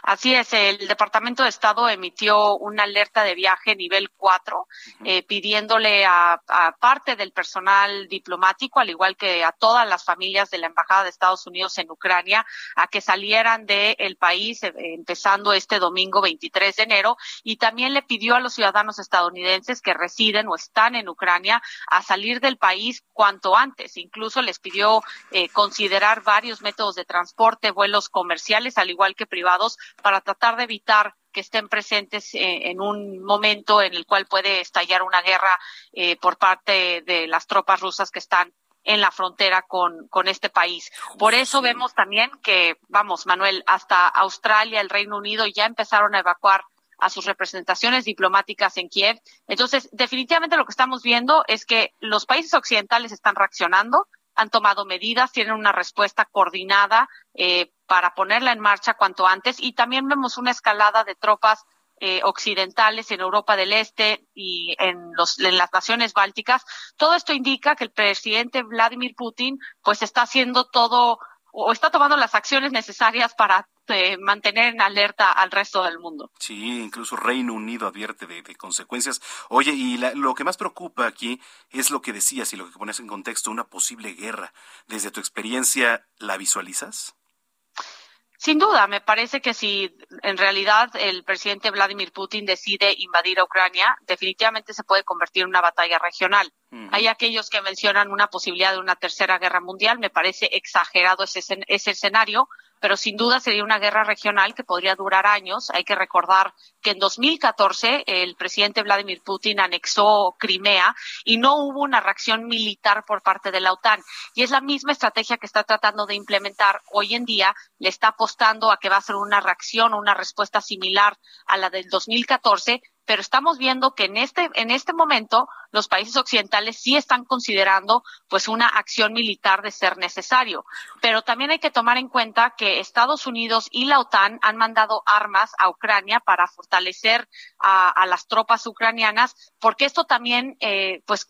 Así es, el Departamento de Estado emitió una alerta de viaje nivel 4, eh, pidiéndole a, parte del personal diplomático, al igual que a todas las familias de la Embajada de Estados Unidos en Ucrania, a que salieran del país eh, empezando este domingo 23 de enero. Y también le pidió a los ciudadanos estadounidenses que residen o están en Ucrania a salir del país cuanto antes. Incluso les pidió eh, considerar varios métodos de transporte, vuelos comerciales, al igual que privados para tratar de evitar que estén presentes eh, en un momento en el cual puede estallar una guerra eh, por parte de las tropas rusas que están en la frontera con, con este país. Por eso vemos también que, vamos, Manuel, hasta Australia, el Reino Unido ya empezaron a evacuar a sus representaciones diplomáticas en Kiev. Entonces, definitivamente lo que estamos viendo es que los países occidentales están reaccionando, han tomado medidas, tienen una respuesta coordinada eh, para ponerla en marcha cuanto antes y también vemos una escalada de tropas eh, occidentales en Europa del Este y en, los, en las naciones bálticas. Todo esto indica que el presidente Vladimir Putin pues está haciendo todo o está tomando las acciones necesarias para eh, mantener en alerta al resto del mundo. Sí, incluso Reino Unido advierte de, consecuencias. Oye, y lo que más preocupa aquí es lo que decías y lo que pones en contexto, una posible guerra. Desde tu experiencia, ¿la visualizas? Sin duda, me parece que si en realidad el presidente Vladimir Putin decide invadir a Ucrania, definitivamente se puede convertir en una batalla regional. Hay aquellos que mencionan una posibilidad de una tercera guerra mundial. Me parece exagerado ese, ese escenario, pero sin duda sería una guerra regional que podría durar años. Hay que recordar que en 2014 el presidente Vladimir Putin anexó Crimea y no hubo una reacción militar por parte de la OTAN. Y es la misma estrategia que está tratando de implementar hoy en día. Le está apostando a que va a ser una reacción o una respuesta similar a la del 2014, pero estamos viendo que en este, en este momento los países occidentales sí están considerando pues una acción militar de ser necesario. Pero también hay que tomar en cuenta que Estados Unidos y la OTAN han mandado armas a Ucrania para fortalecer a, las tropas ucranianas, porque esto también, eh, pues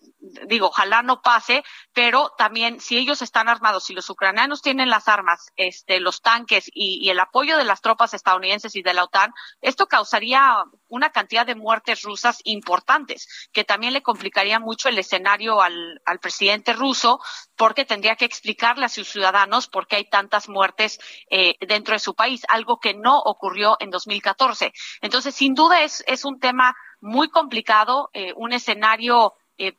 digo, ojalá no pase, pero también si ellos están armados, si los ucranianos tienen las armas, este, los tanques y, y el apoyo de las tropas estadounidenses y de la OTAN, esto causaría una cantidad de muertes rusas importantes, que también le complicaría mucho el escenario al, al presidente ruso, porque tendría que explicarle a sus ciudadanos por qué hay tantas muertes eh, dentro de su país, algo que no ocurrió en 2014. Entonces, sin duda es, es un tema muy complicado, eh, un escenario eh,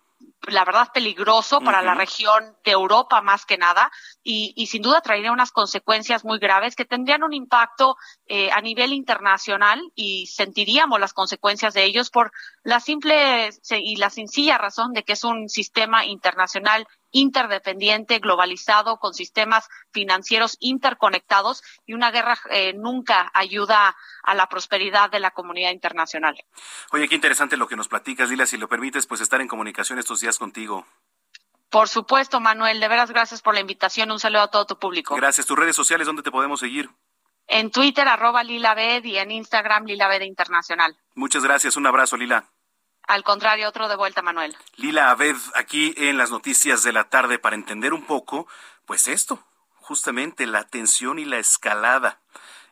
la verdad peligroso para la región de Europa más que nada y, y, sin duda traería unas consecuencias muy graves que tendrían un impacto eh, a nivel internacional y sentiríamos las consecuencias de ellos por la simple y la sencilla razón de que es un sistema internacional interdependiente, globalizado, con sistemas financieros interconectados y una guerra eh, nunca ayuda a la prosperidad de la comunidad internacional. Oye, qué interesante lo que nos platicas, Dila, si lo permites, pues estar en comunicación estos días contigo. Por supuesto, Manuel, de veras gracias por la invitación. Un saludo a todo tu público. Gracias. ¿Tus redes sociales dónde te podemos seguir? En Twitter, arroba Lila y en Instagram, Lila Internacional. Muchas gracias. Un abrazo, Lila. Al contrario, otro de vuelta, Manuel. Lila Abed, aquí en las noticias de la tarde para entender un poco, pues esto, justamente la tensión y la escalada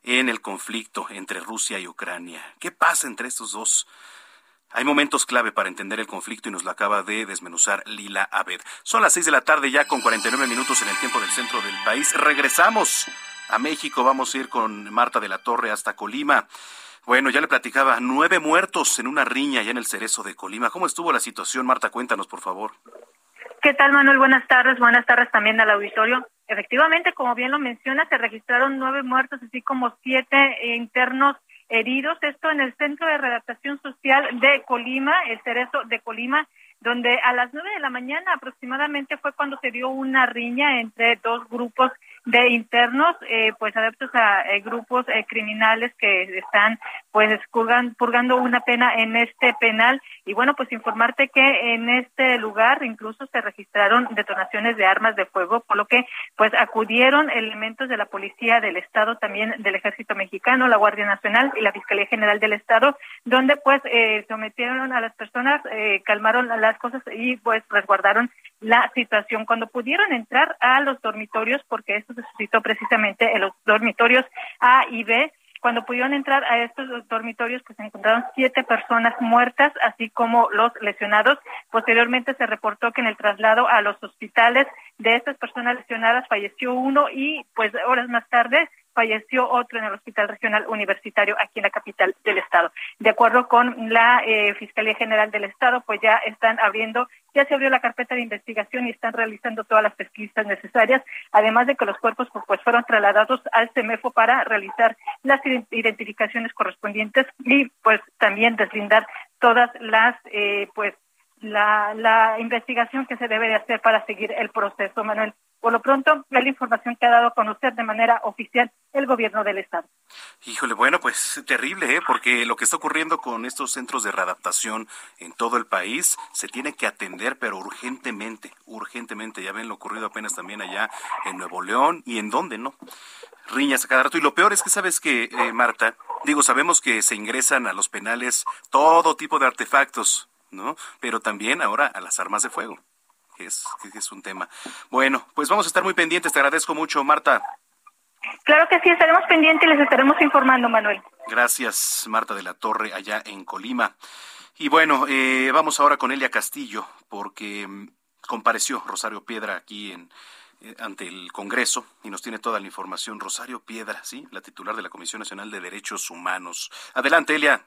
en el conflicto entre Rusia y Ucrania. ¿Qué pasa entre estos dos? Hay momentos clave para entender el conflicto y nos lo acaba de desmenuzar Lila Abed. Son las seis de la tarde ya con 49 minutos en el tiempo del centro del país. Regresamos a México. Vamos a ir con Marta de la Torre hasta Colima. Bueno, ya le platicaba, nueve muertos en una riña ya en el Cerezo de Colima. ¿Cómo estuvo la situación, Marta? Cuéntanos, por favor. ¿Qué tal, Manuel? Buenas tardes. Buenas tardes también al auditorio. Efectivamente, como bien lo menciona, se registraron nueve muertos, así como siete internos heridos. Esto en el Centro de Redactación Social de Colima, el Cerezo de Colima, donde a las nueve de la mañana aproximadamente fue cuando se dio una riña entre dos grupos de internos, eh, pues adeptos a eh, grupos eh, criminales que están pues purgando una pena en este penal. Y bueno, pues informarte que en este lugar incluso se registraron detonaciones de armas de fuego, por lo que pues acudieron elementos de la Policía del Estado, también del Ejército Mexicano, la Guardia Nacional y la Fiscalía General del Estado, donde pues sometieron a las personas, calmaron las cosas y pues resguardaron la situación. Cuando pudieron entrar a los dormitorios, porque esto suscitó precisamente en los dormitorios A y B, cuando pudieron entrar a estos dormitorios, pues encontraron siete personas muertas, así como los lesionados. Posteriormente se reportó que en el traslado a los hospitales de estas personas lesionadas falleció uno y pues horas más tarde falleció otro en el Hospital Regional Universitario aquí en la capital del estado. De acuerdo con la eh, Fiscalía General del Estado, pues ya están abriendo, ya se abrió la carpeta de investigación y están realizando todas las pesquisas necesarias, además de que los cuerpos pues, pues fueron trasladados al CEMEFO para realizar las identificaciones correspondientes y pues también deslindar todas las eh, pues la, la investigación que se debe de hacer para seguir el proceso, Manuel. Por lo pronto, es la información que ha dado a conocer de manera oficial el gobierno del Estado. Híjole, bueno, pues terrible, ¿eh? porque lo que está ocurriendo con estos centros de readaptación en todo el país se tiene que atender, pero urgentemente, urgentemente. Ya ven lo ocurrido apenas también allá en Nuevo León y en dónde, ¿no? Riñas a cada rato. Y lo peor es que, ¿sabes que, eh, Marta? Digo, sabemos que se ingresan a los penales todo tipo de artefactos, ¿no? Pero también ahora a las armas de fuego que es, es un tema. Bueno, pues vamos a estar muy pendientes. Te agradezco mucho, Marta. Claro que sí, estaremos pendientes y les estaremos informando, Manuel. Gracias, Marta de la Torre, allá en Colima. Y bueno, eh, vamos ahora con Elia Castillo, porque mm, compareció Rosario Piedra aquí en, eh, ante el Congreso y nos tiene toda la información. Rosario Piedra, sí, la titular de la Comisión Nacional de Derechos Humanos. Adelante, Elia.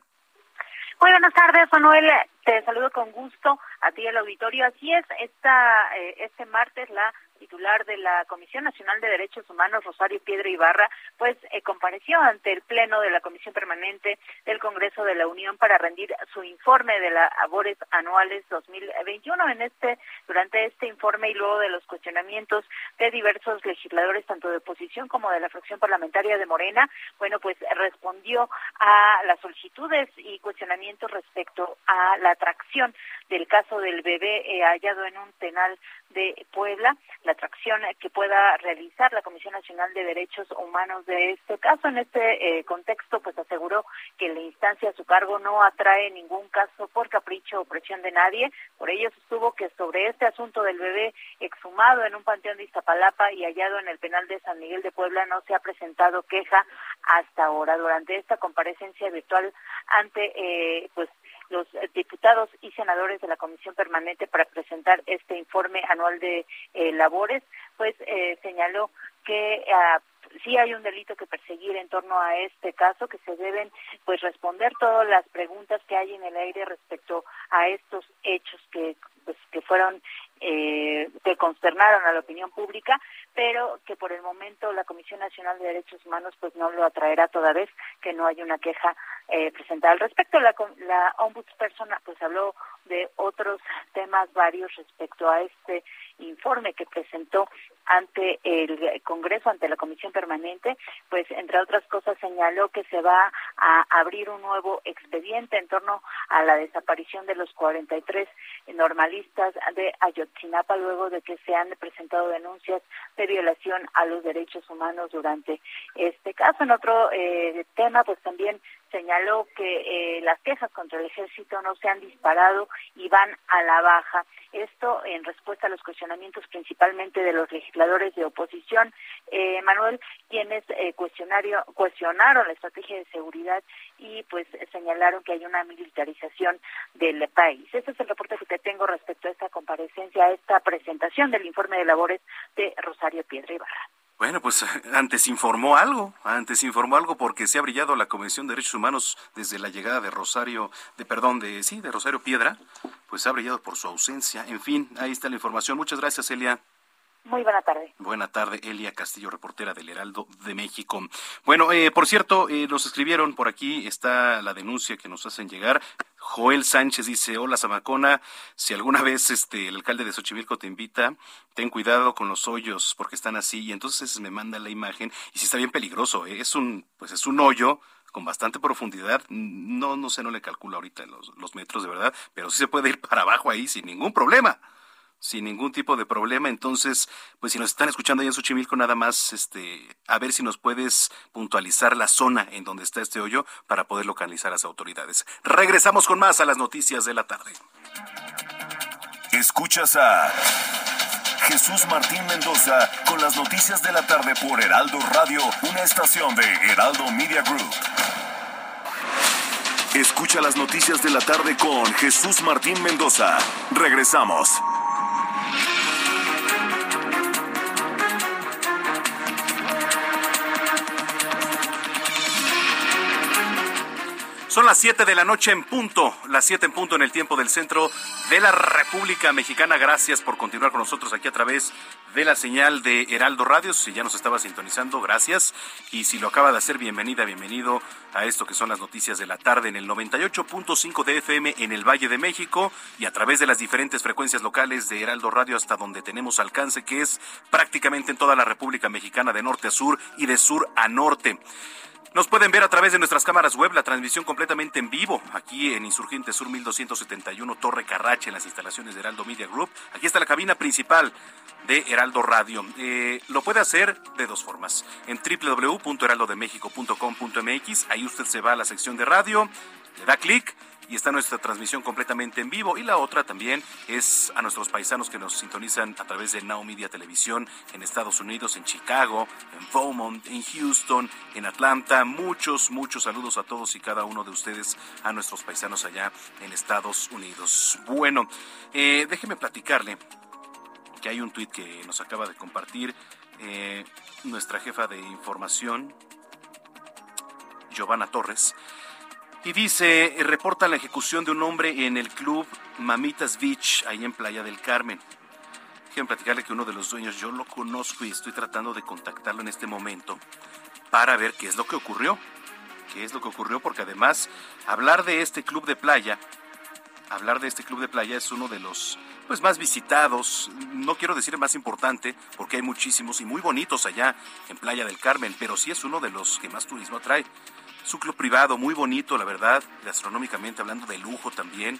Muy buenas tardes, Manuel. Te saludo con gusto a ti el auditorio. Así es, esta, eh, este martes la titular de la Comisión Nacional de Derechos Humanos, Rosario Piedra Ibarra, pues eh, compareció ante el Pleno de la Comisión Permanente del Congreso de la Unión para rendir su informe de las labores anuales 2021. En este, durante este informe y luego de los cuestionamientos de diversos legisladores, tanto de oposición como de la fracción parlamentaria de Morena, bueno, pues respondió a las solicitudes y cuestionamientos respecto a la atracción del caso del bebé eh, hallado en un penal de Puebla. La la atracción que pueda realizar la Comisión Nacional de Derechos Humanos de este caso. En este eh, contexto, pues aseguró que la instancia a su cargo no atrae ningún caso por capricho o presión de nadie. Por ello sostuvo que sobre este asunto del bebé exhumado en un panteón de Iztapalapa y hallado en el penal de San Miguel de Puebla no se ha presentado queja hasta ahora. Durante esta comparecencia virtual ante eh, pues los diputados y senadores de la Comisión Permanente para presentar este informe anual de eh, labores, pues eh, señaló que ah, sí hay un delito que perseguir en torno a este caso, que se deben pues responder todas las preguntas que hay en el aire respecto a estos hechos que pues, que fueron eh, que consternaron a la opinión pública, pero que por el momento la Comisión Nacional de Derechos Humanos pues no lo atraerá toda vez que no hay una queja eh, presentada al respecto. La, la ombudsperson pues habló de otros temas varios respecto a este informe que presentó ante el Congreso, ante la Comisión Permanente, pues entre otras cosas señaló que se va a abrir un nuevo expediente en torno a la desaparición de los 43 normalistas de Ayotzinapa luego de que se han presentado denuncias de violación a los derechos humanos durante este caso. En otro eh, tema, pues también señaló que eh, las quejas contra el ejército no se han disparado y van a la baja. Esto en respuesta a los cuestionamientos principalmente de los legisladores de oposición, eh, Manuel, quienes eh, cuestionario, cuestionaron la estrategia de seguridad y pues señalaron que hay una militarización del país. Este es el reporte que te tengo respecto a esta comparecencia, a esta presentación del informe de labores de Rosario Piedra Ibarra. Bueno, pues antes informó algo, antes informó algo porque se ha brillado la Convención de Derechos Humanos desde la llegada de Rosario, de perdón, de sí, de Rosario Piedra, pues ha brillado por su ausencia. En fin, ahí está la información. Muchas gracias, Elia. Muy buena tarde. Buena tarde, Elia Castillo, reportera del Heraldo de México. Bueno, eh, por cierto, eh, nos escribieron por aquí, está la denuncia que nos hacen llegar. Joel Sánchez dice, hola Zamacona, si alguna vez este el alcalde de Xochimilco te invita, ten cuidado con los hoyos porque están así y entonces me manda la imagen y si está bien peligroso, ¿eh? es un pues es un hoyo con bastante profundidad, no no sé, no le calculo ahorita los, los metros de verdad, pero sí se puede ir para abajo ahí sin ningún problema sin ningún tipo de problema. Entonces, pues si nos están escuchando ahí en Xochimilco, nada más, este, a ver si nos puedes puntualizar la zona en donde está este hoyo para poder localizar a las autoridades. Regresamos con más a las noticias de la tarde. Escuchas a Jesús Martín Mendoza con las noticias de la tarde por Heraldo Radio, una estación de Heraldo Media Group. Escucha las noticias de la tarde con Jesús Martín Mendoza. Regresamos. Son las 7 de la noche en punto, las 7 en punto en el tiempo del centro de la República Mexicana. Gracias por continuar con nosotros aquí a través de la señal de Heraldo Radio. Si ya nos estaba sintonizando, gracias. Y si lo acaba de hacer, bienvenida, bienvenido a esto que son las noticias de la tarde en el 98.5 de FM en el Valle de México y a través de las diferentes frecuencias locales de Heraldo Radio hasta donde tenemos alcance, que es prácticamente en toda la República Mexicana de norte a sur y de sur a norte. Nos pueden ver a través de nuestras cámaras web, la transmisión completamente en vivo, aquí en Insurgente Sur 1271, Torre Carrache, en las instalaciones de Heraldo Media Group. Aquí está la cabina principal de Heraldo Radio. Eh, lo puede hacer de dos formas. En www.heraldodemexico.com.mx, ahí usted se va a la sección de radio, le da clic y está nuestra transmisión completamente en vivo. Y la otra también es a nuestros paisanos que nos sintonizan a través de Now Media Televisión en Estados Unidos, en Chicago, en Beaumont, en Houston, en Atlanta. Muchos, muchos saludos a todos y cada uno de ustedes, a nuestros paisanos allá en Estados Unidos. Bueno, eh, déjeme platicarle que hay un tuit que nos acaba de compartir eh, nuestra jefa de información, Giovanna Torres. Y dice, eh, reporta la ejecución de un hombre en el club Mamitas Beach, ahí en Playa del Carmen. Quiero platicarle que uno de los dueños, yo lo conozco y estoy tratando de contactarlo en este momento para ver qué es lo que ocurrió. ¿Qué es lo que ocurrió? Porque además, hablar de este club de playa, hablar de este club de playa es uno de los pues más visitados, no quiero decir más importante, porque hay muchísimos y muy bonitos allá en Playa del Carmen, pero sí es uno de los que más turismo atrae. Es un club privado muy bonito, la verdad, gastronómicamente hablando de lujo también,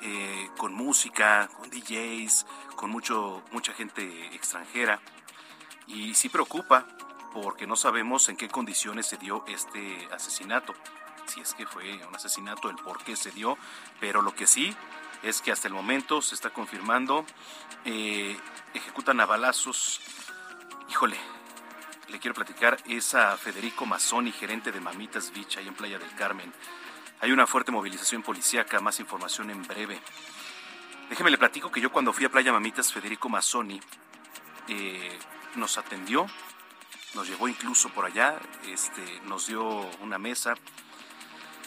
eh, con música, con DJs, con mucho, mucha gente extranjera. Y sí preocupa porque no sabemos en qué condiciones se dio este asesinato, si es que fue un asesinato, el por qué se dio, pero lo que sí es que hasta el momento se está confirmando, eh, ejecutan a balazos, híjole, le quiero platicar, es a Federico Mazzoni, gerente de Mamitas Beach, ahí en Playa del Carmen. Hay una fuerte movilización policíaca, más información en breve. Déjeme le platico que yo cuando fui a Playa Mamitas, Federico Mazzoni eh, nos atendió, nos llevó incluso por allá, este, nos dio una mesa.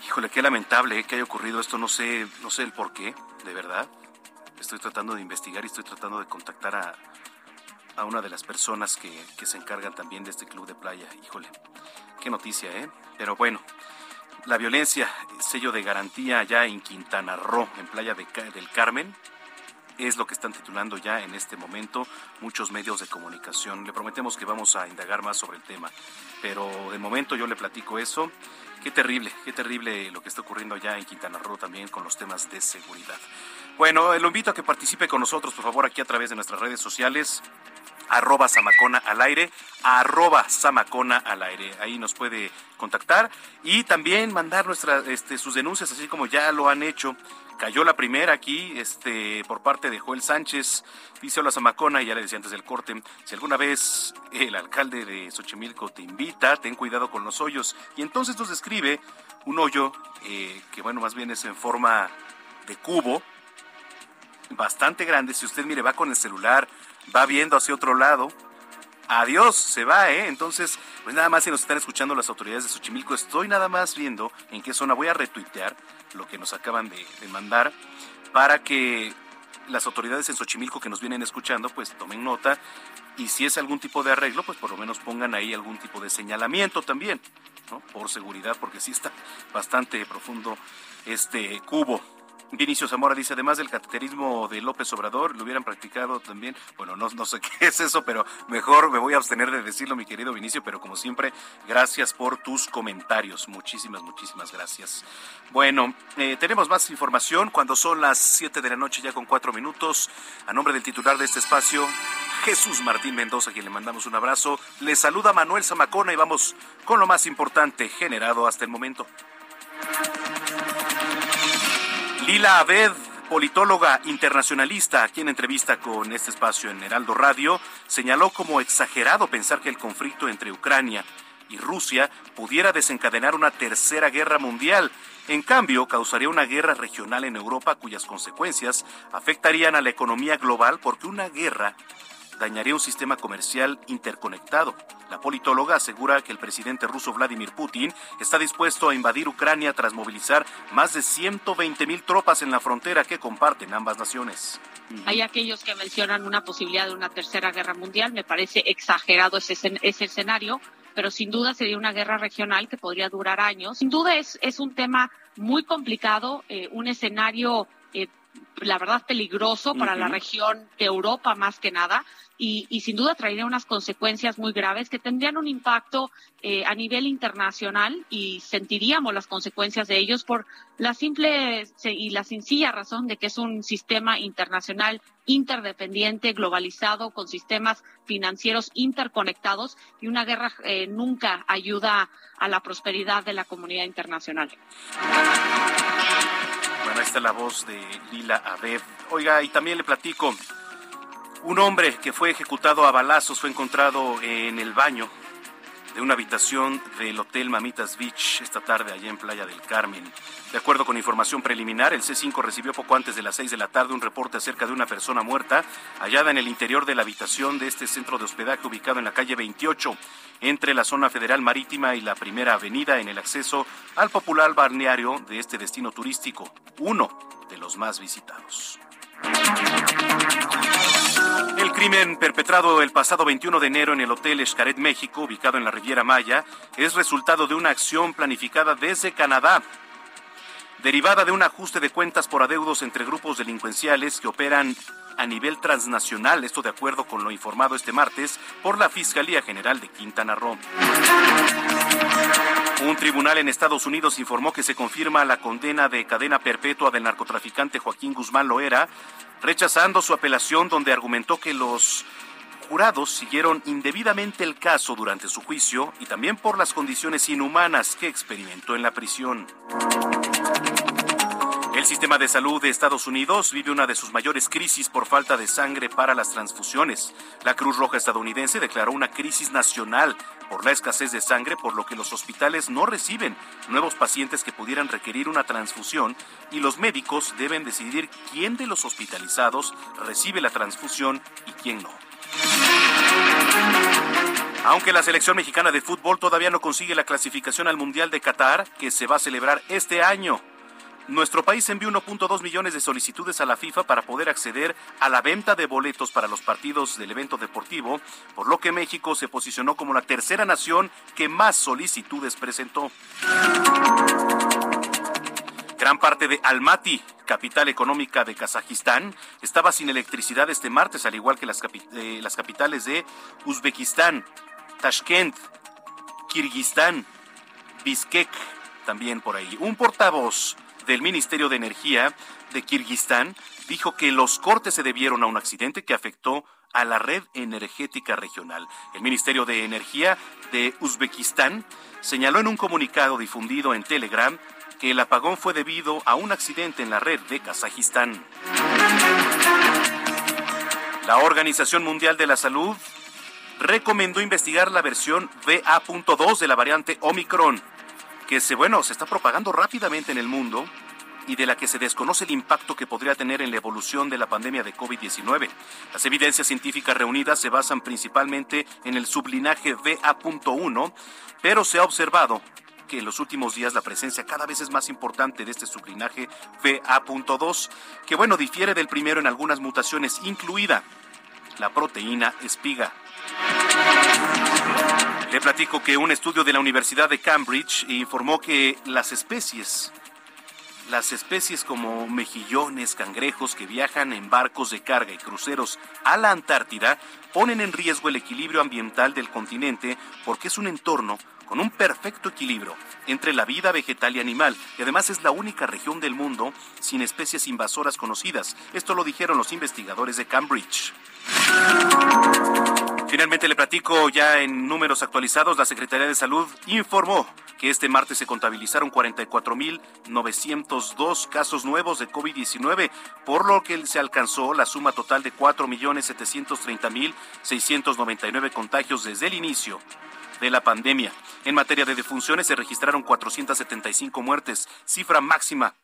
Híjole, qué lamentable eh, que haya ocurrido esto, no sé, no sé el por qué, de verdad. Estoy tratando de investigar y estoy tratando de contactar a, a una de las personas que, que, se encargan también de este club de playa. Híjole, qué noticia, ¿eh? Pero bueno, la violencia, sello de garantía ya en Quintana Roo, en Playa del Carmen, es lo que están titulando ya en este momento muchos medios de comunicación. Le prometemos que vamos a indagar más sobre el tema, pero de momento yo le platico eso. Qué terrible, qué terrible lo que está ocurriendo ya en Quintana Roo también con los temas de seguridad. Bueno, lo invito a que participe con nosotros, por favor, aquí a través de nuestras redes sociales arroba Samacona al aire, arroba Samacona al aire. Ahí nos puede contactar y también mandar nuestra, este, sus denuncias, así como ya lo han hecho. Cayó la primera aquí, este, por parte de Joel Sánchez, dice hola Samacona, y ya le decía antes del corte, si alguna vez el alcalde de Xochimilco te invita, ten cuidado con los hoyos. Y entonces nos describe un hoyo eh, que bueno, más bien es en forma de cubo, bastante grande. Si usted mire, va con el celular, va viendo hacia otro lado. Adiós, se va, ¿eh? Entonces, pues nada más si nos están escuchando las autoridades de Xochimilco, estoy nada más viendo en qué zona voy a retuitear lo que nos acaban de, mandar para que las autoridades en Xochimilco que nos vienen escuchando, pues tomen nota y si es algún tipo de arreglo, pues por lo menos pongan ahí algún tipo de señalamiento también, ¿no? Por seguridad, porque sí está bastante profundo este cubo. Vinicio Zamora dice, además del cateterismo de López Obrador, lo hubieran practicado también. Bueno, no, no sé qué es eso, pero mejor me voy a abstener de decirlo, mi querido Vinicio, pero como siempre, gracias por tus comentarios. Muchísimas, muchísimas gracias. Bueno, eh, tenemos más información cuando son las 7 de la noche, ya con cuatro minutos. A nombre del titular de este espacio, Jesús Martín Mendoza, a quien le mandamos un abrazo. Le saluda Manuel Zamacona y vamos con lo más importante generado hasta el momento. Lila Abed, politóloga internacionalista, quien entrevista con este espacio en Heraldo Radio, señaló como exagerado pensar que el conflicto entre Ucrania y Rusia pudiera desencadenar una tercera guerra mundial. En cambio, causaría una guerra regional en Europa cuyas consecuencias afectarían a la economía global porque una guerra dañaría un sistema comercial interconectado. La politóloga asegura que el presidente ruso Vladimir Putin está dispuesto a invadir Ucrania tras movilizar más de 120 mil tropas en la frontera que comparten ambas naciones. Hay aquellos que mencionan una posibilidad de una tercera guerra mundial. Me parece exagerado ese, ese escenario, pero sin duda sería una guerra regional que podría durar años. Sin duda es, es un tema muy complicado, eh, un escenario, eh, la verdad, peligroso para uh -huh. la región de Europa más que nada y, y, sin duda traería unas consecuencias muy graves que tendrían un impacto eh, a nivel internacional y sentiríamos las consecuencias de ellos por la simple y la sencilla razón de que es un sistema internacional interdependiente, globalizado, con sistemas financieros interconectados y una guerra eh, nunca ayuda a la prosperidad de la comunidad internacional. Bueno, esta es la voz de Lila Abed. Oiga, y también le platico, un hombre que fue ejecutado a balazos fue encontrado en el baño de una habitación del Hotel Mamitas Beach esta tarde allá en Playa del Carmen. De acuerdo con información preliminar, el C5 recibió poco antes de las 6 de la tarde un reporte acerca de una persona muerta hallada en el interior de la habitación de este centro de hospedaje ubicado en la calle 28, entre la zona federal marítima y la primera avenida en el acceso al popular balneario de este destino turístico, uno de los más visitados. El crimen perpetrado el pasado 21 de enero en el Hotel Escaret, México, ubicado en la Riviera Maya, es resultado de una acción planificada desde Canadá, derivada de un ajuste de cuentas por adeudos entre grupos delincuenciales que operan a nivel transnacional, esto de acuerdo con lo informado este martes por la Fiscalía General de Quintana Roo. Un tribunal en Estados Unidos informó que se confirma la condena de cadena perpetua del narcotraficante Joaquín Guzmán Loera, rechazando su apelación donde argumentó que los jurados siguieron indebidamente el caso durante su juicio y también por las condiciones inhumanas que experimentó en la prisión. El sistema de salud de Estados Unidos vive una de sus mayores crisis por falta de sangre para las transfusiones. La Cruz Roja estadounidense declaró una crisis nacional por la escasez de sangre, por lo que los hospitales no reciben nuevos pacientes que pudieran requerir una transfusión y los médicos deben decidir quién de los hospitalizados recibe la transfusión y quién no. Aunque la selección mexicana de fútbol todavía no consigue la clasificación al Mundial de Qatar, que se va a celebrar este año, nuestro país envió 1.2 millones de solicitudes a la FIFA para poder acceder a la venta de boletos para los partidos del evento deportivo, por lo que México se posicionó como la tercera nación que más solicitudes presentó. Gran parte de Almaty, capital económica de Kazajistán, estaba sin electricidad este martes, al igual que las, eh, capitales de Uzbekistán, Tashkent, Kirguistán, Bishkek, también por ahí. Un portavoz del Ministerio de Energía de Kirguistán dijo que los cortes se debieron a un accidente que afectó a la red energética regional. El Ministerio de Energía de Uzbekistán señaló en un comunicado difundido en Telegram que el apagón fue debido a un accidente en la red de Kazajistán. La Organización Mundial de la Salud recomendó investigar la versión BA.2 de la variante Omicron que se, bueno, se está propagando rápidamente en el mundo y de la que se desconoce el impacto que podría tener en la evolución de la pandemia de COVID-19. Las evidencias científicas reunidas se basan principalmente en el sublinaje VA.1, pero se ha observado que en los últimos días la presencia cada vez es más importante de este sublinaje VA.2, que bueno, difiere del primero en algunas mutaciones, incluida la proteína espiga. Le platico que un estudio de la Universidad de Cambridge informó que las especies, las especies como mejillones, cangrejos que viajan en barcos de carga y cruceros a la Antártida ponen en riesgo el equilibrio ambiental del continente porque es un entorno con un perfecto equilibrio entre la vida vegetal y animal, y además es la única región del mundo sin especies invasoras conocidas. Esto lo dijeron los investigadores de Cambridge. Finalmente le platico ya en números actualizados, la Secretaría de Salud informó que este martes se contabilizaron 44.902 casos nuevos de COVID-19, por lo que se alcanzó la suma total de 4.730.699 contagios desde el inicio de la pandemia. En materia de defunciones se registraron 475 muertes, cifra máxima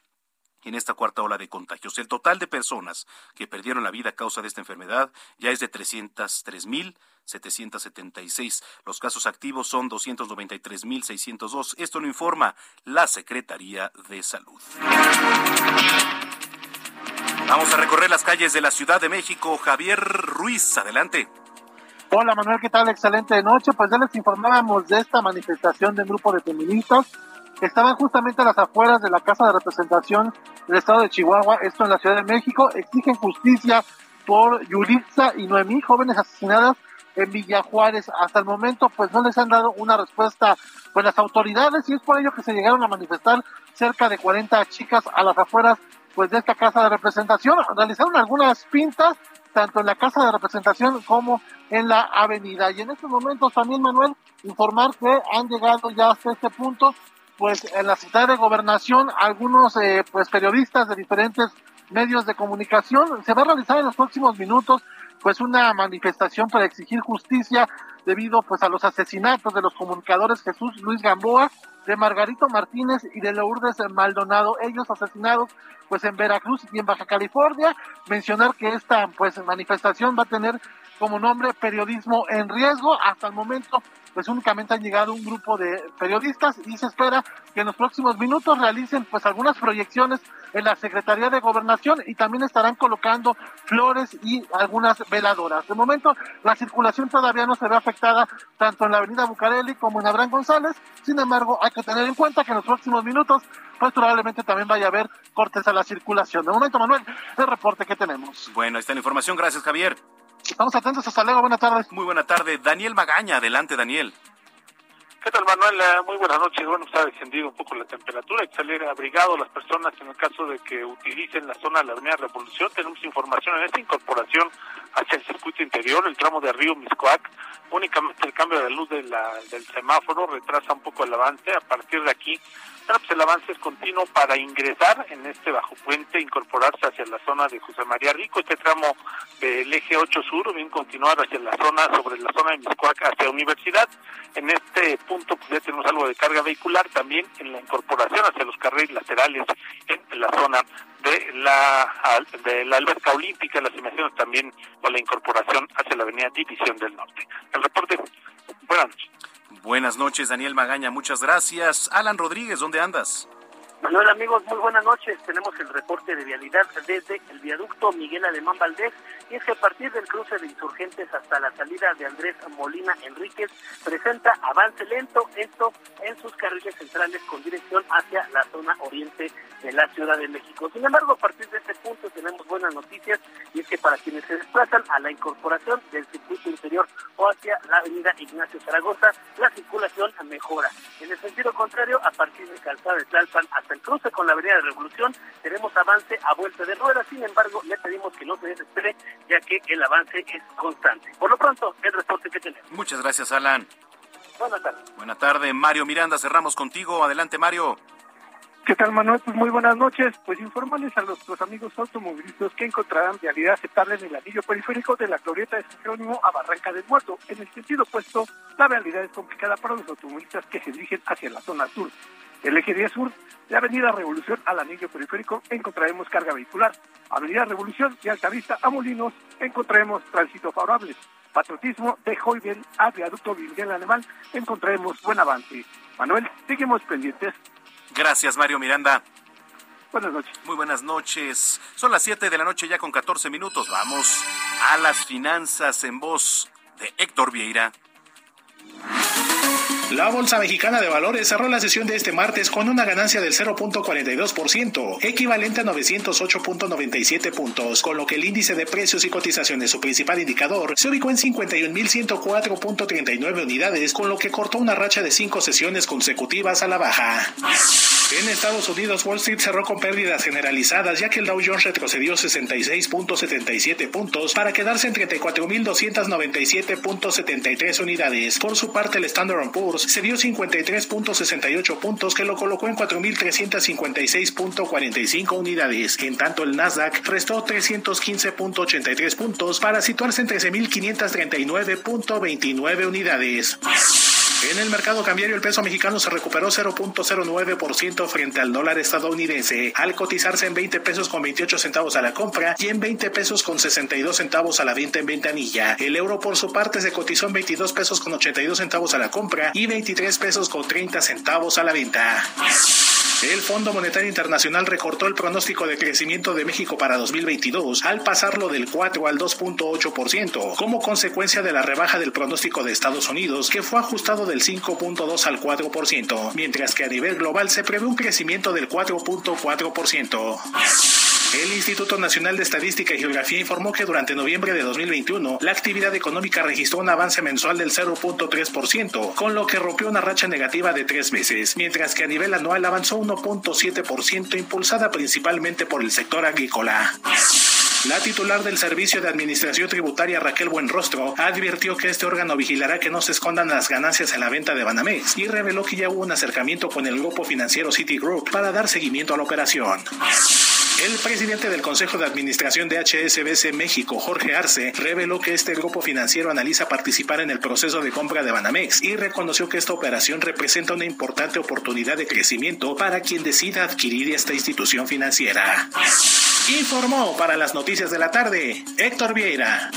en esta cuarta ola de contagios. El total de personas que perdieron la vida a causa de esta enfermedad ya es de 303.776. Los casos activos son 293.602. Esto lo informa la Secretaría de Salud. Vamos a recorrer las calles de la Ciudad de México. Javier Ruiz, adelante. Hola Manuel, ¿qué tal? Excelente noche. Pues ya les informábamos de esta manifestación de un grupo de feministas estaban justamente a las afueras de la Casa de Representación del Estado de Chihuahua, esto en la Ciudad de México, exigen justicia por Yulitza y Noemí, jóvenes asesinadas en Villa Juárez. Hasta el momento, pues no les han dado una respuesta pues las autoridades y es por ello que se llegaron a manifestar cerca de 40 chicas a las afueras pues de esta casa de representación. Realizaron algunas pintas tanto en la casa de representación como en la avenida. Y en estos momentos también, Manuel, informar que han llegado ya hasta este punto pues en la ciudad de gobernación algunos eh, pues periodistas de diferentes medios de comunicación se va a realizar en los próximos minutos pues una manifestación para exigir justicia debido pues a los asesinatos de los comunicadores Jesús Luis Gamboa, de Margarito Martínez y de Lourdes Maldonado, ellos asesinados pues en Veracruz y en Baja California. Mencionar que esta pues manifestación va a tener como nombre Periodismo en Riesgo. Hasta el momento pues únicamente han llegado un grupo de periodistas y se espera que en los próximos minutos realicen pues algunas proyecciones en la Secretaría de Gobernación y también estarán colocando flores y algunas veladoras. De momento la circulación todavía no se ve afectada tanto en la avenida Bucareli como en Abraham González, sin embargo hay que tener en cuenta que en los próximos minutos pues probablemente también vaya a haber cortes a la circulación. De momento, Manuel, el reporte que tenemos. Bueno, la información. Gracias, Javier. Estamos atentos. Hasta luego. Buenas tardes. Muy buena tarde. Daniel Magaña. Adelante, Daniel. ¿Qué tal, Manuel? Eh, muy buenas noches. Bueno, está descendido un poco la temperatura. Hay que salir abrigado las personas en el caso de que utilicen la zona de la Avenida Revolución. Tenemos información en esta incorporación hacia el circuito interior, el tramo de Río Miscoac. Únicamente el cambio de luz de la, del semáforo retrasa un poco el avance. A partir de aquí, bueno, pues el avance es continuo para ingresar en este bajo puente, incorporarse hacia la zona de José María Rico, este tramo del eje 8 sur, bien continuar hacia la zona, sobre la zona de Miscoac hacia Universidad. En este punto pues ya tenemos algo de carga vehicular, también en la incorporación hacia los carriles laterales en la zona de la de la alberca olímpica, las inversiones también con la incorporación hacia la avenida División del Norte. El reporte, buenas noches. Buenas noches, Daniel Magaña, muchas gracias. Alan Rodríguez, ¿dónde andas? Manuel, amigos, muy buenas noches. Tenemos el reporte de vialidad desde el viaducto Miguel Alemán Valdés. Y es que a partir del cruce de insurgentes hasta la salida de Andrés Molina Enríquez presenta avance lento, esto en sus carriles centrales con dirección hacia la zona oriente de la Ciudad de México. Sin embargo, a partir de este punto tenemos buenas noticias y es que para quienes se desplazan a la incorporación del circuito interior o hacia la avenida Ignacio Zaragoza, la circulación mejora. En el sentido contrario, a partir de Calzada de Tlalpan hasta el cruce con la avenida de Revolución, tenemos avance a vuelta de rueda. Sin embargo, le pedimos que no se desespere, ya que el avance es constante. Por lo pronto, el reporte que tenemos. Muchas gracias, Alan. Buenas tardes. Buenas tardes, Mario Miranda. Cerramos contigo. Adelante, Mario. ¿Qué tal, Manuel? Pues muy buenas noches. Pues informarles a nuestros amigos automovilistas que encontrarán vialidad aceptable en el anillo periférico de la glorieta de San Jerónimo a Barranca del Muerto. En el sentido opuesto, la vialidad es complicada para los automovilistas que se dirigen hacia la zona sur. El eje 10 sur, de Avenida Revolución al anillo periférico, encontraremos carga vehicular. Avenida Revolución y Altavista a Molinos, encontraremos tránsito favorable. Patriotismo de Joyben a Viaducto Miguel Alemán, encontraremos buen avance. Manuel, seguimos pendientes. Gracias, Mario Miranda. Buenas noches. Muy buenas noches. Son las 7 de la noche ya con 14 minutos. Vamos a las finanzas en voz de Héctor Vieira. La Bolsa Mexicana de Valores cerró la sesión de este martes con una ganancia del 0.42%, equivalente a 908.97 puntos, con lo que el índice de precios y cotizaciones, su principal indicador, se ubicó en 51.104.39 unidades, con lo que cortó una racha de cinco sesiones consecutivas a la baja. En Estados Unidos, Wall Street cerró con pérdidas generalizadas, ya que el Dow Jones retrocedió 66.77 puntos para quedarse en 34.297.73 unidades. Por su parte, el Standard Poor's se dio 53.68 puntos, que lo colocó en 4.356.45 unidades. En tanto, el Nasdaq restó 315.83 puntos para situarse en 13.539.29 unidades. En el mercado cambiario el peso mexicano se recuperó 0.09% frente al dólar estadounidense, al cotizarse en 20 pesos con 28 centavos a la compra y en 20 pesos con 62 centavos a la venta en ventanilla. El euro por su parte se cotizó en 22 pesos con 82 centavos a la compra y 23 pesos con 30 centavos a la venta. El Fondo Monetario Internacional recortó el pronóstico de crecimiento de México para 2022 al pasarlo del 4 al 2.8% como consecuencia de la rebaja del pronóstico de Estados Unidos que fue ajustado del 5.2 al 4%, mientras que a nivel global se prevé un crecimiento del 4.4%. El Instituto Nacional de Estadística y Geografía informó que durante noviembre de 2021 la actividad económica registró un avance mensual del 0.3%, con lo que rompió una racha negativa de tres meses, mientras que a nivel anual avanzó 1.7%, impulsada principalmente por el sector agrícola. La titular del Servicio de Administración Tributaria, Raquel Buenrostro, advirtió que este órgano vigilará que no se escondan las ganancias en la venta de Banamex y reveló que ya hubo un acercamiento con el grupo financiero Citigroup para dar seguimiento a la operación. El presidente del Consejo de Administración de HSBC México, Jorge Arce, reveló que este grupo financiero analiza participar en el proceso de compra de Banamex y reconoció que esta operación representa una importante oportunidad de crecimiento para quien decida adquirir esta institución financiera. Informó para las noticias de la tarde Héctor Vieira.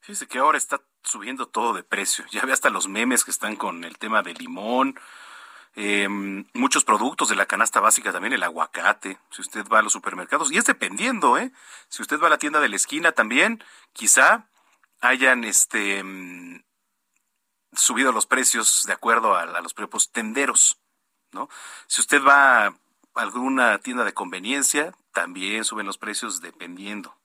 Fíjese que ahora está subiendo todo de precio. Ya ve hasta los memes que están con el tema del limón, eh, muchos productos de la canasta básica, también el aguacate, si usted va a los supermercados, y es dependiendo, ¿eh? Si usted va a la tienda de la esquina también, quizá hayan este subido los precios de acuerdo a, a los propios tenderos. ¿no? Si usted va a alguna tienda de conveniencia, también suben los precios dependiendo.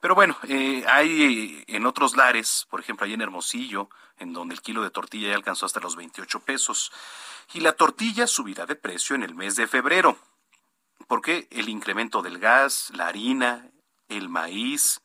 Pero bueno, eh, hay en otros lares, por ejemplo, hay en Hermosillo, en donde el kilo de tortilla ya alcanzó hasta los 28 pesos. Y la tortilla subirá de precio en el mes de febrero, porque el incremento del gas, la harina, el maíz,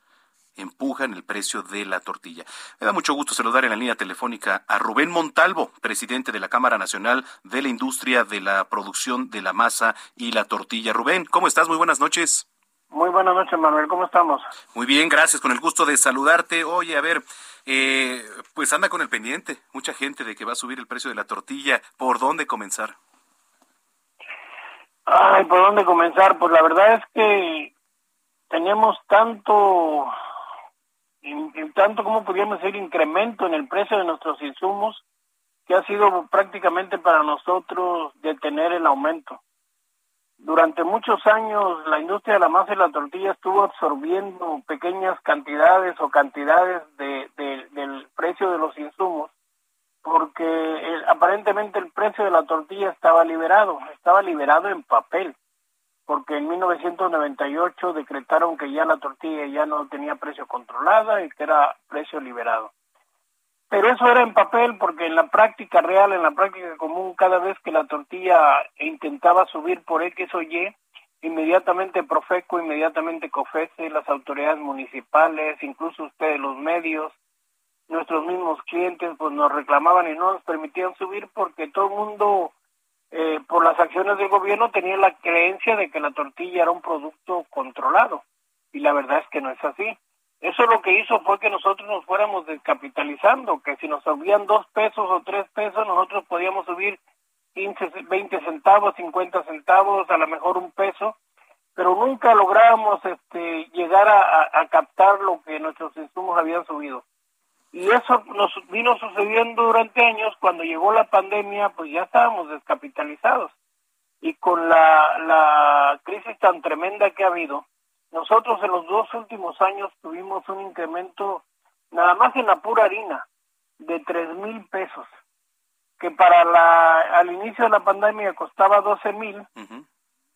empujan el precio de la tortilla. Me da mucho gusto saludar en la línea telefónica a Rubén Montalvo, presidente de la Cámara Nacional de la Industria de la Producción de la Masa y la Tortilla. Rubén, ¿cómo estás? Muy buenas noches. Muy buenas noches, Manuel. ¿Cómo estamos? Muy bien, gracias. Con el gusto de saludarte. Oye, a ver, eh, pues anda con el pendiente. Mucha gente de que va a subir el precio de la tortilla. ¿Por dónde comenzar? Ay, ¿por dónde comenzar? Pues la verdad es que tenemos tanto, tanto como podríamos decir, incremento en el precio de nuestros insumos que ha sido prácticamente para nosotros detener el aumento. Durante muchos años la industria de la masa y la tortilla estuvo absorbiendo pequeñas cantidades o cantidades de, del precio de los insumos porque eh, aparentemente el precio de la tortilla estaba liberado, estaba liberado en papel, porque en 1998 decretaron que ya la tortilla ya no tenía precio controlada y que era precio liberado. Pero eso era en papel porque en la práctica real, en la práctica común, cada vez que la tortilla intentaba subir por X o Y, inmediatamente Profeco, inmediatamente COFESE, las autoridades municipales, incluso ustedes los medios, nuestros mismos clientes, pues nos reclamaban y no nos permitían subir porque todo el mundo, eh, por las acciones del gobierno, tenía la creencia de que la tortilla era un producto controlado. Y la verdad es que no es así. Eso lo que hizo fue que nosotros nos fuéramos descapitalizando, que si nos subían dos pesos o tres pesos, nosotros podíamos subir 15, 20 centavos, 50 centavos, a lo mejor un peso, pero nunca lográbamos este, llegar a, captar lo que nuestros insumos habían subido. Y eso nos vino sucediendo durante años, cuando llegó la pandemia, pues ya estábamos descapitalizados. Y con la, la crisis tan tremenda que ha habido, nosotros en los dos últimos años tuvimos un incremento, nada más en la pura harina, de tres mil pesos, que para la, al inicio de la pandemia costaba doce mil,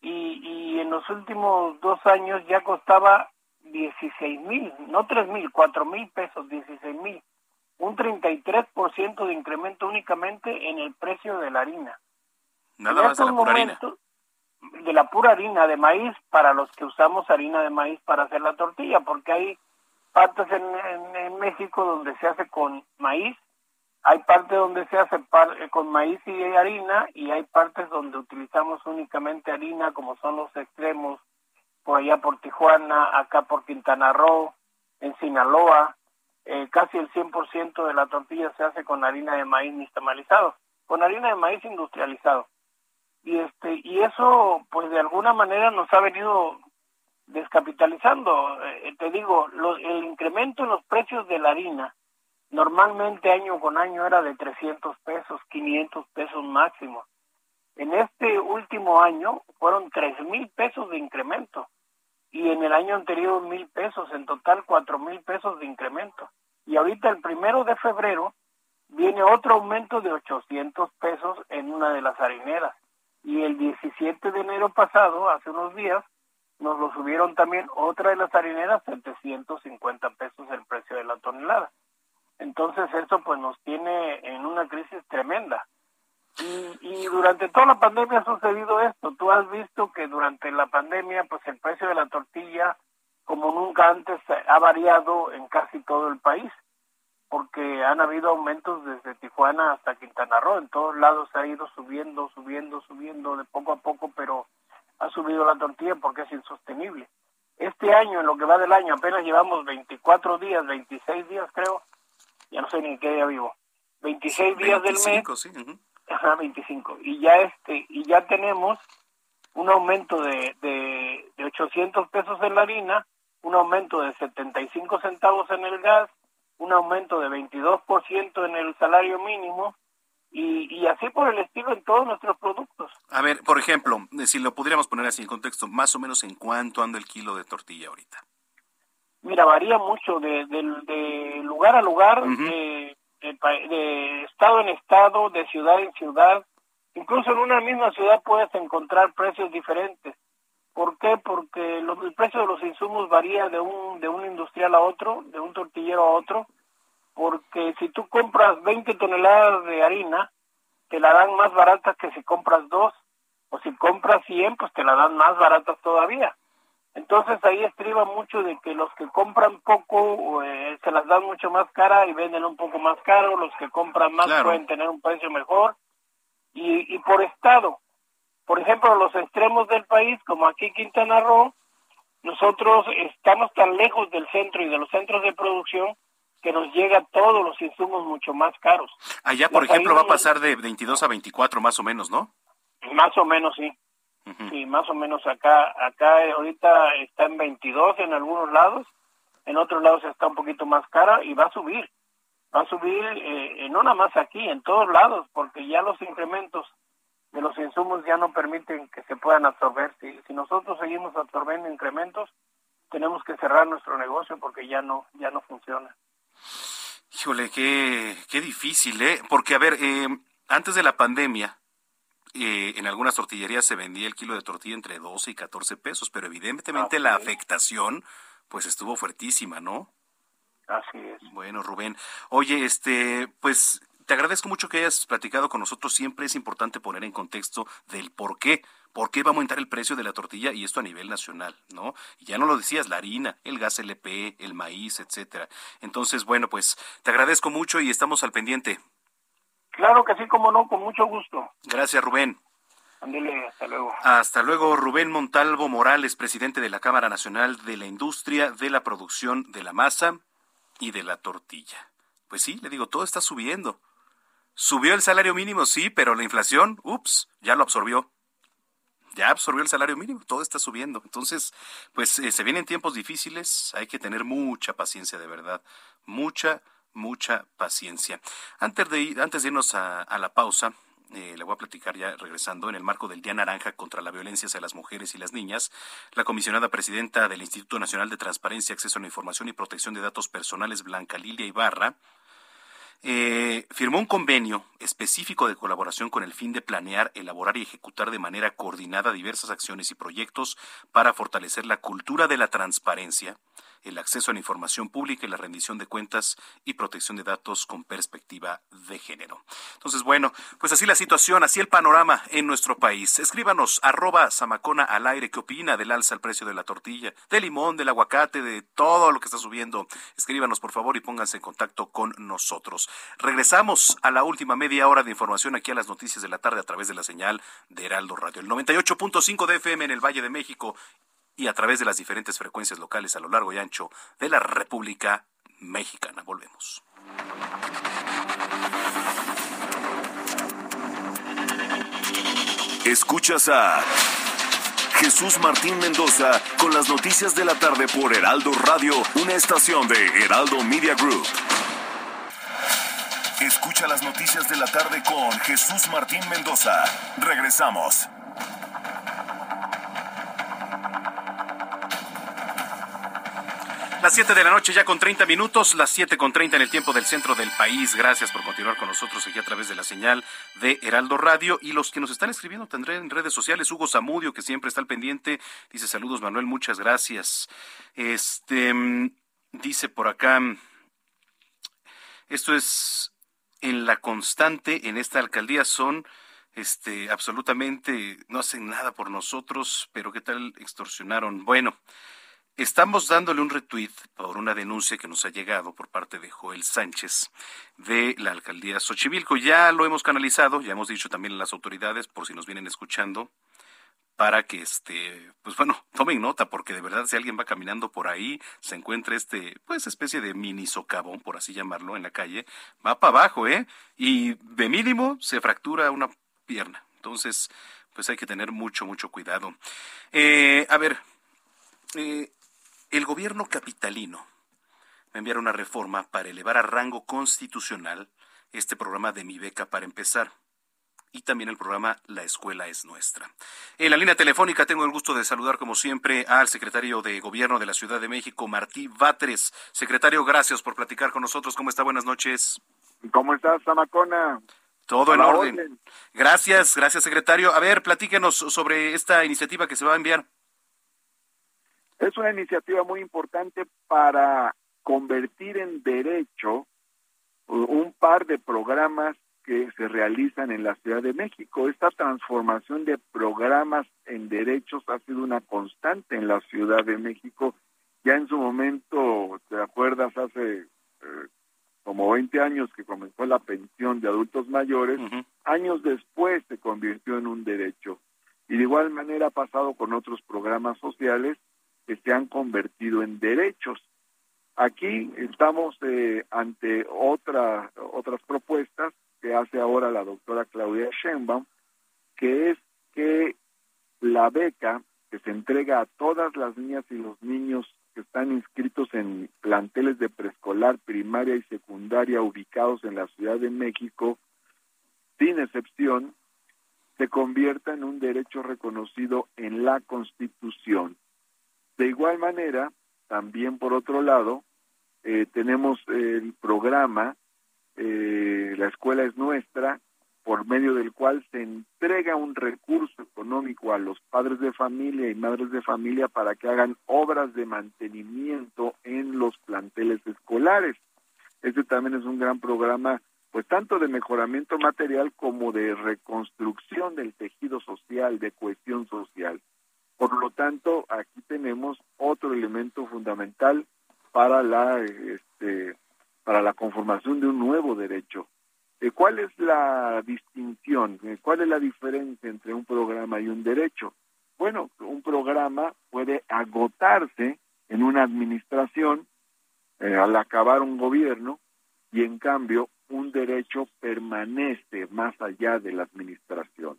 y, y en los últimos dos años ya costaba dieciséis mil, no tres mil, cuatro mil pesos, dieciséis mil. Un 33% de incremento únicamente en el precio de la harina. Nada más de la pura harina de la pura harina de maíz para los que usamos harina de maíz para hacer la tortilla, porque hay partes en, en, México donde se hace con maíz, hay partes donde se hace eh, con maíz y harina y hay partes donde utilizamos únicamente harina, como son los extremos, por allá por Tijuana, acá por Quintana Roo, en Sinaloa, eh, casi el 100% de la tortilla se hace con harina de maíz nixtamalizado, con harina de maíz industrializado y este y eso pues de alguna manera nos ha venido descapitalizando. Eh, te digo el incremento en los precios de la harina normalmente año con año era de 300 pesos 500 pesos máximo. En este último año fueron tres mil pesos de incremento y en el año anterior mil pesos en total cuatro mil pesos de incremento. Y ahorita el primero de febrero viene otro aumento de 800 pesos en una de las harineras y el 17 de enero pasado, hace unos días, nos lo subieron también otra de las harineras, 750 pesos el precio de la tonelada. Entonces eso pues nos tiene en una crisis tremenda. Y, y, durante toda la pandemia ha sucedido esto. Tú has visto que durante la pandemia pues el precio de la tortilla como nunca antes ha variado en casi todo el país porque han habido aumentos desde Tijuana hasta Quintana Roo, en todos lados se ha ido subiendo, subiendo, subiendo de poco a poco, pero ha subido la tortilla porque es insostenible. Este año, en lo que va del año, apenas llevamos 24 días, 26 días creo, ya no sé ni en qué día vivo, 26 días del mes, sí, ajá, 25, y ya este, y ya tenemos un aumento de, de, de 800 pesos en la harina, un aumento de 75 centavos en el gas, un aumento de 22% en el salario mínimo y, y, así por el estilo en todos nuestros productos. A ver, por ejemplo, si lo pudiéramos poner así en contexto, más o menos en cuánto anda el kilo de tortilla ahorita. Mira, varía mucho de, de, lugar a lugar, de, de, estado en estado, de ciudad en ciudad. Incluso en una misma ciudad puedes encontrar precios diferentes. ¿Por qué? Porque el precio de los insumos varía de un, de un industrial a otro, de un tortillero a otro, porque si tú compras 20 toneladas de harina, te la dan más barata que si compras dos, o si compras 100, pues te la dan más barata todavía. Entonces ahí estriba mucho de que los que compran poco eh, se las dan mucho más cara y venden un poco más caro, los que compran más pueden tener un precio mejor. Y, y por estado, por ejemplo, los extremos del país, como aquí Quintana Roo, nosotros estamos tan lejos del centro y de los centros de producción que nos llega todos los insumos mucho más caros. Allá, por ejemplo, va a pasar de 22 a 24 más o menos, ¿no? Más o menos, sí. Sí, más o menos acá, acá ahorita está en 22 en algunos lados, en otros lados está un poquito más cara y va a subir. Va a subir, eh, no nada más aquí, en todos lados, porque ya los incrementos de los insumos ya no permiten que se puedan absorber. Si, si nosotros seguimos absorbiendo incrementos, tenemos que cerrar nuestro negocio porque ya no, ya no funciona. Híjole, qué, qué difícil, ¿eh? Porque, a ver, eh, antes de la pandemia, eh, en algunas tortillerías se vendía el kilo de tortilla entre 12 y 14 pesos, pero evidentemente la afectación pues estuvo fuertísima, ¿no? Así es. Bueno, Rubén, oye, este, pues te agradezco mucho que hayas platicado con nosotros. Siempre es importante poner en contexto del por qué. ¿Por qué va a aumentar el precio de la tortilla? Y esto a nivel nacional, ¿no? Y ya no lo decías, la harina, el gas LP, el maíz, etcétera. Entonces, bueno, pues te agradezco mucho y estamos al pendiente. Claro que sí, como no, con mucho gusto. Gracias, Rubén. Ándale, hasta luego. Hasta luego, Rubén Montalvo Morales, presidente de la Cámara Nacional de la Industria de la Producción de la Masa y de la Tortilla. Pues sí, le digo, todo está subiendo. Subió el salario mínimo, sí, pero la inflación, ups, ya lo absorbió. Ya absorbió el salario mínimo, todo está subiendo. Entonces, pues eh, se vienen tiempos difíciles, hay que tener mucha paciencia de verdad, mucha, mucha paciencia. Antes de, ir, antes de irnos a, la pausa, eh, le voy a platicar ya regresando, en el marco del Día Naranja contra la Violencia hacia las Mujeres y las Niñas, la comisionada presidenta del Instituto Nacional de Transparencia, Acceso a la Información y Protección de Datos Personales, Blanca Lilia Ibarra, eh, firmó un convenio específico de colaboración con el fin de planear, elaborar y ejecutar de manera coordinada diversas acciones y proyectos para fortalecer la cultura de la transparencia, el acceso a la información pública y la rendición de cuentas y protección de datos con perspectiva de género. Entonces, bueno, pues así la situación, así el panorama en nuestro país. Escríbanos arroba Samacona al aire, ¿qué opina del alza al precio de la tortilla, del limón, del aguacate, de todo lo que está subiendo? Escríbanos, por favor, y pónganse en contacto con nosotros. Regresamos a la última media hora de información aquí a las noticias de la tarde a través de la señal de Heraldo Radio. El 98.5 de FM en el Valle de México y a través de las diferentes frecuencias locales a lo largo y ancho de la República Mexicana. Volvemos. Escuchas a Jesús Martín Mendoza con las noticias de la tarde por Heraldo Radio, una estación de Heraldo Media Group. Escucha las noticias de la tarde con Jesús Martín Mendoza. Regresamos. Las 7 de la noche ya con 30 minutos, las 7 con 30 en el tiempo del centro del país. Gracias por continuar con nosotros aquí a través de la señal de Heraldo Radio. Y los que nos están escribiendo tendré en redes sociales, Hugo Zamudio, que siempre está al pendiente, dice saludos Manuel, muchas gracias. Este dice por acá, esto es en la constante en esta alcaldía son este absolutamente no hacen nada por nosotros, pero qué tal extorsionaron. Bueno, Estamos dándole un retweet por una denuncia que nos ha llegado por parte de Joel Sánchez de la alcaldía Xochimilco. Ya lo hemos canalizado, ya hemos dicho también a las autoridades, por si nos vienen escuchando, para que este, pues bueno, tomen nota, porque de verdad si alguien va caminando por ahí, se encuentra este, pues especie de mini socavón, por así llamarlo, en la calle, va para abajo, ¿eh? Y de mínimo se fractura una pierna. Entonces, pues hay que tener mucho, mucho cuidado. Eh, a ver, eh, el gobierno capitalino va a enviar una reforma para elevar a rango constitucional este programa de Mi Beca para empezar y también el programa La Escuela es Nuestra. En la línea telefónica tengo el gusto de saludar como siempre al secretario de Gobierno de la Ciudad de México, Martí Batres. Secretario, gracias por platicar con nosotros. ¿Cómo está? Buenas noches. ¿Cómo estás, Samacona? Todo en orden. Gracias, gracias, secretario. A ver, platíquenos sobre esta iniciativa que se va a enviar. Es una iniciativa muy importante para convertir en derecho un par de programas que se realizan en la Ciudad de México. Esta transformación de programas en derechos ha sido una constante en la Ciudad de México. Ya en su momento, ¿te acuerdas? Hace eh, como 20 años que comenzó la pensión de adultos mayores, años después se convirtió en un derecho. Y de igual manera ha pasado con otros programas sociales que se han convertido en derechos. Aquí estamos eh, ante otra, otras propuestas que hace ahora la doctora Claudia Schenbaum, que es que la beca que se entrega a todas las niñas y los niños que están inscritos en planteles de preescolar, primaria y secundaria ubicados en la Ciudad de México, sin excepción, se convierta en un derecho reconocido en la Constitución. De igual manera, también por otro lado, eh, tenemos el programa eh, La Escuela es Nuestra, por medio del cual se entrega un recurso económico a los padres de familia y madres de familia para que hagan obras de mantenimiento en los planteles escolares. Este también es un gran programa, pues tanto de mejoramiento material como de reconstrucción del tejido social, de cohesión social. Por lo tanto, aquí tenemos otro elemento fundamental para la este, para la conformación de un nuevo derecho. Eh, ¿Cuál es la distinción? Eh, ¿Cuál es la diferencia entre un programa y un derecho? Bueno, un programa puede agotarse en una administración eh, al acabar un gobierno y en cambio un derecho permanece más allá de la administración.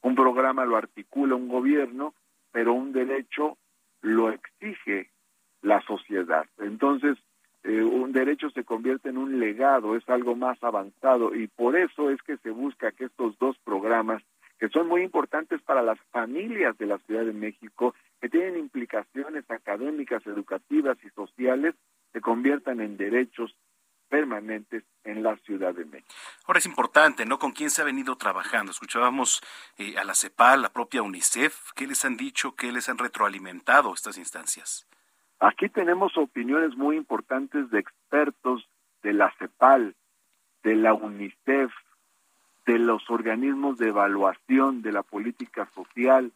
Un programa lo articula un gobierno, pero un derecho lo exige la sociedad. Entonces, eh, un derecho se convierte en un legado, es algo más avanzado y por eso es que se busca que estos dos programas, que son muy importantes para las familias de la Ciudad de México, que tienen implicaciones académicas, educativas y sociales, se conviertan en derechos permanentes en la Ciudad de México. Ahora es importante, ¿no? ¿Con quién se ha venido trabajando? Escuchábamos eh, a la CEPAL, la propia UNICEF, ¿qué les han dicho, qué les han retroalimentado estas instancias? Aquí tenemos opiniones muy importantes de expertos de la CEPAL, de la UNICEF, de los organismos de evaluación de la política social,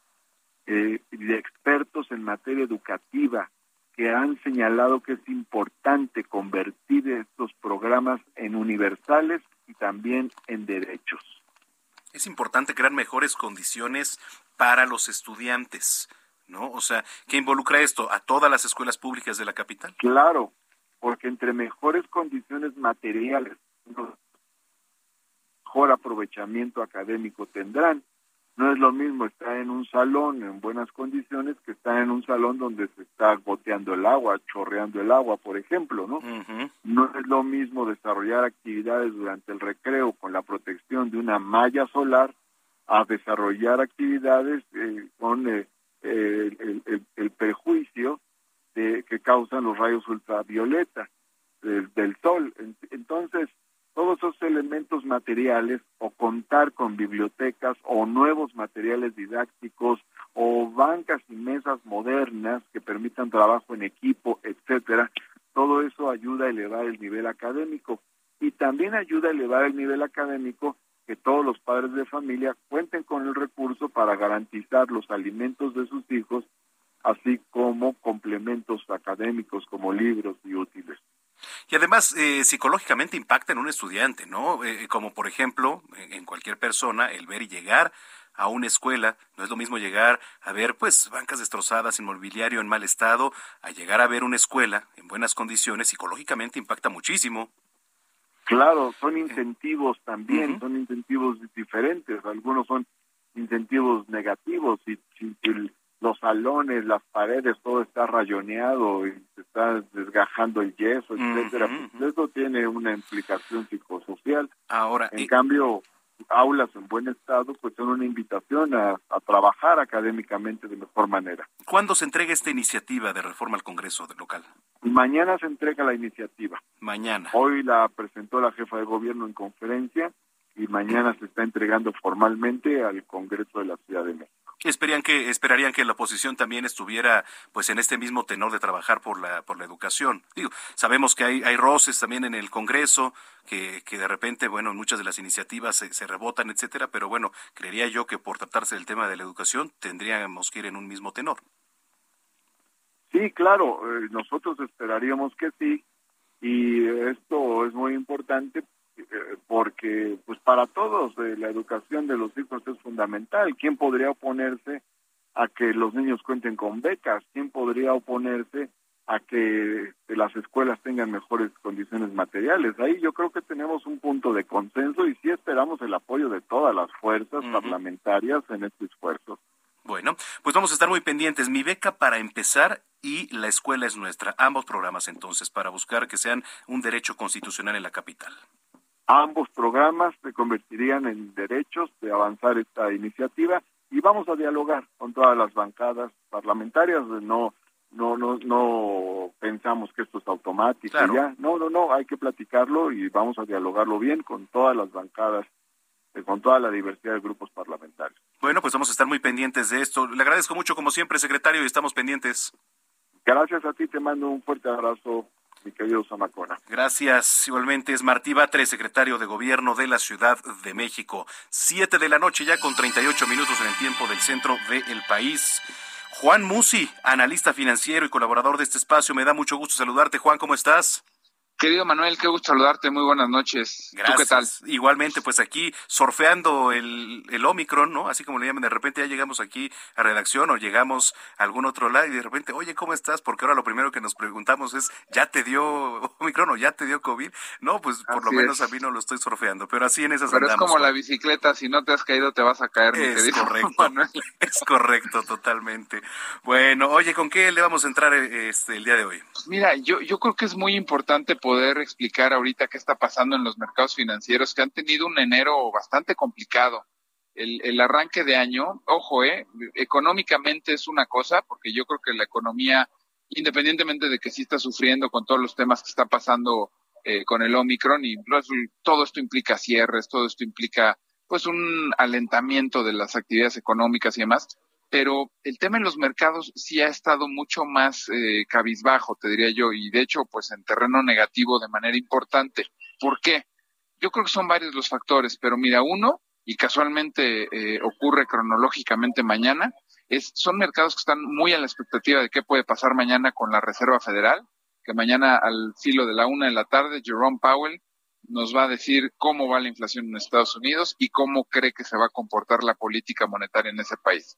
eh, de expertos en materia educativa, que han señalado que es importante convertir estos programas en universales y también en derechos. Es importante crear mejores condiciones para los estudiantes ¿no? O sea, ¿qué involucra esto? ¿A todas las escuelas públicas de la capital? Claro, porque entre mejores condiciones materiales, mejor aprovechamiento académico tendrán. No es lo mismo estar en un salón en buenas condiciones que estar en un salón donde se está goteando el agua, chorreando el agua, por ejemplo, ¿no? No es lo mismo desarrollar actividades durante el recreo con la protección de una malla solar a desarrollar actividades eh, con eh, el, el, perjuicio de, que causan los rayos ultravioleta del, sol. Entonces, todos esos elementos materiales o contar con bibliotecas o nuevos materiales didácticos o bancas y mesas modernas que permitan trabajo en equipo, etcétera, todo eso ayuda a elevar el nivel académico y también ayuda a elevar el nivel académico que todos los padres de familia cuenten con el recurso para garantizar los alimentos de sus hijos, así como complementos académicos como libros y útiles. Y además, eh, psicológicamente impacta en un estudiante, ¿no? Eh, como por ejemplo, en cualquier persona, el ver y llegar a una escuela, no es lo mismo llegar a ver pues bancas destrozadas, inmobiliario en mal estado, a llegar a ver una escuela en buenas condiciones, psicológicamente impacta muchísimo. Claro, son incentivos también, son incentivos diferentes. Algunos son incentivos negativos. Si, los salones, las paredes, todo está rayoneado y se está desgajando el yeso, etcétera, pues eso tiene una implicación psicosocial. Ahora, en cambio, aulas en buen estado, pues son una invitación a, trabajar académicamente de mejor manera. ¿Cuándo se entrega esta iniciativa de reforma al Congreso local? Mañana se entrega la iniciativa. Mañana. Hoy la presentó la jefa de gobierno en conferencia y mañana se está entregando formalmente al Congreso de la Ciudad de México. Esperarían que, esperarían que la oposición también estuviera pues en este mismo tenor de trabajar por la, por la educación. Digo, sabemos que hay, hay roces también en el Congreso, que, que de repente, bueno, muchas de las iniciativas se, se, rebotan, etcétera, pero bueno, creería yo que por tratarse del tema de la educación tendríamos que ir en un mismo tenor. Sí, claro, eh, nosotros esperaríamos que sí, y esto es muy importante porque pues para todos eh, la educación de los hijos es fundamental. ¿Quién podría oponerse a que los niños cuenten con becas? ¿Quién podría oponerse a que las escuelas tengan mejores condiciones materiales? Ahí yo creo que tenemos un punto de consenso y sí esperamos el apoyo de todas las fuerzas parlamentarias en este esfuerzo. Bueno, pues vamos a estar muy pendientes. Mi beca para empezar y la escuela es nuestra. Ambos programas entonces, para buscar que sean un derecho constitucional en la capital ambos programas se convertirían en derechos de avanzar esta iniciativa y vamos a dialogar con todas las bancadas parlamentarias. No no no no pensamos que esto es automático ya. No no no hay que platicarlo y vamos a dialogarlo bien con todas las bancadas eh, con toda la diversidad de grupos parlamentarios. Bueno pues vamos a estar muy pendientes de esto. Le agradezco mucho como siempre secretario y estamos pendientes. Gracias a ti te mando un fuerte abrazo mi querido Zamacona. Gracias. Igualmente es Martí Batres, secretario de Gobierno de la Ciudad de México. Siete de la noche ya con 38 minutos en el tiempo del centro del país. Juan Musi, analista financiero y colaborador de este espacio. Me da mucho gusto saludarte. Juan, ¿cómo estás? Querido Manuel, qué gusto saludarte, muy buenas noches. Gracias. qué tal? Igualmente, pues aquí surfeando el, el Omicron, ¿no? Así como le llaman, de repente ya llegamos aquí a redacción o llegamos a algún otro lado y de repente, oye, ¿cómo estás? Porque ahora lo primero que nos preguntamos es, ¿ya te dio Omicron o ya te dio COVID? No, pues por lo menos a mí no lo estoy surfeando, pero así en esas Pero es como la bicicleta, si no te has caído te vas a caer, es correcto, Manuel. Es correcto, totalmente. Bueno, oye, ¿con qué le vamos a entrar este, el día de hoy? Mira, yo, yo creo que es muy importante poder explicar ahorita qué está pasando en los mercados financieros que han tenido un enero bastante complicado. El, arranque de año, ojo, eh, económicamente es una cosa, porque yo creo que la economía, independientemente de que sí está sufriendo con todos los temas que está pasando eh, con el Omicron, y todo esto implica cierres, todo esto implica pues un alentamiento de las actividades económicas y demás, pero el tema en los mercados sí ha estado mucho más eh, cabizbajo, te diría yo, y de hecho, pues en terreno negativo de manera importante. ¿Por qué? Yo creo que son varios los factores, pero mira, uno, y casualmente eh, ocurre cronológicamente mañana, es, son mercados que están muy a la expectativa de qué puede pasar mañana con la Reserva Federal, que mañana al filo de la una de la tarde, Jerome Powell nos va a decir cómo va la inflación en Estados Unidos y cómo cree que se va a comportar la política monetaria en ese país.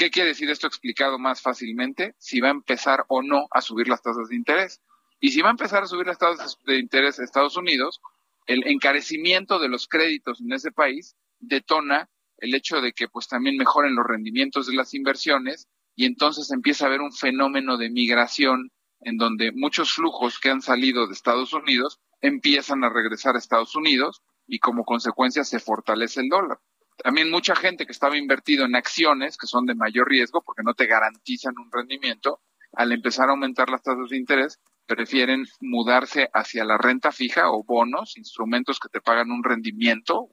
¿Qué quiere decir esto explicado más fácilmente? Si va a empezar o no a subir las tasas de interés. Y si va a empezar a subir las tasas de interés en Estados Unidos, el encarecimiento de los créditos en ese país detona el hecho de que pues también mejoren los rendimientos de las inversiones y entonces empieza a haber un fenómeno de migración en donde muchos flujos que han salido de Estados Unidos empiezan a regresar a Estados Unidos y como consecuencia se fortalece el dólar. También mucha gente que estaba invertido en acciones que son de mayor riesgo porque no te garantizan un rendimiento, al empezar a aumentar las tasas de interés, prefieren mudarse hacia la renta fija o bonos, instrumentos que te pagan un rendimiento,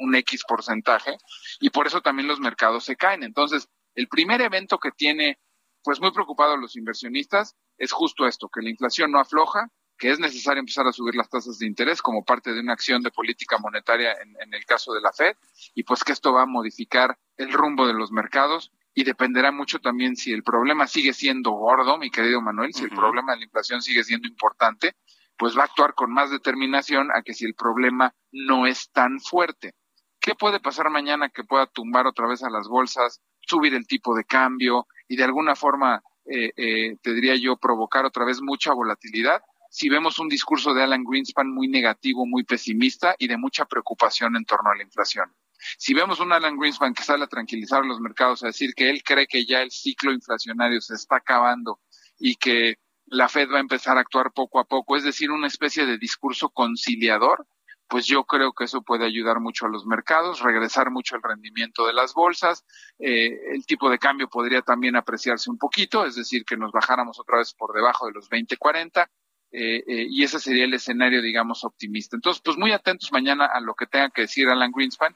un, X porcentaje, y por eso también los mercados se caen. Entonces, el primer evento que tiene pues muy preocupados los inversionistas es justo esto, que la inflación no afloja, que es necesario empezar a subir las tasas de interés como parte de una acción de política monetaria en, el caso de la Fed y pues que esto va a modificar el rumbo de los mercados y dependerá mucho también si el problema sigue siendo gordo, mi querido Manuel, si el problema de la inflación sigue siendo importante, pues va a actuar con más determinación a que si el problema no es tan fuerte. ¿Qué puede pasar mañana que pueda tumbar otra vez a las bolsas, subir el tipo de cambio y de alguna forma, eh, eh, te diría yo, provocar otra vez mucha volatilidad? Si vemos un discurso de Alan Greenspan muy negativo, muy pesimista y de mucha preocupación en torno a la inflación. Si vemos un Alan Greenspan que sale a tranquilizar a los mercados, a decir que él cree que ya el ciclo inflacionario se está acabando y que la Fed va a empezar a actuar poco a poco, es decir, una especie de discurso conciliador, pues yo creo que eso puede ayudar mucho a los mercados, regresar mucho el rendimiento de las bolsas, eh, el tipo de cambio podría también apreciarse un poquito, es decir, que nos bajáramos otra vez por debajo de los 20.40 eh, eh, y ese sería el escenario, digamos, optimista. Entonces, pues muy atentos mañana a lo que tenga que decir Alan Greenspan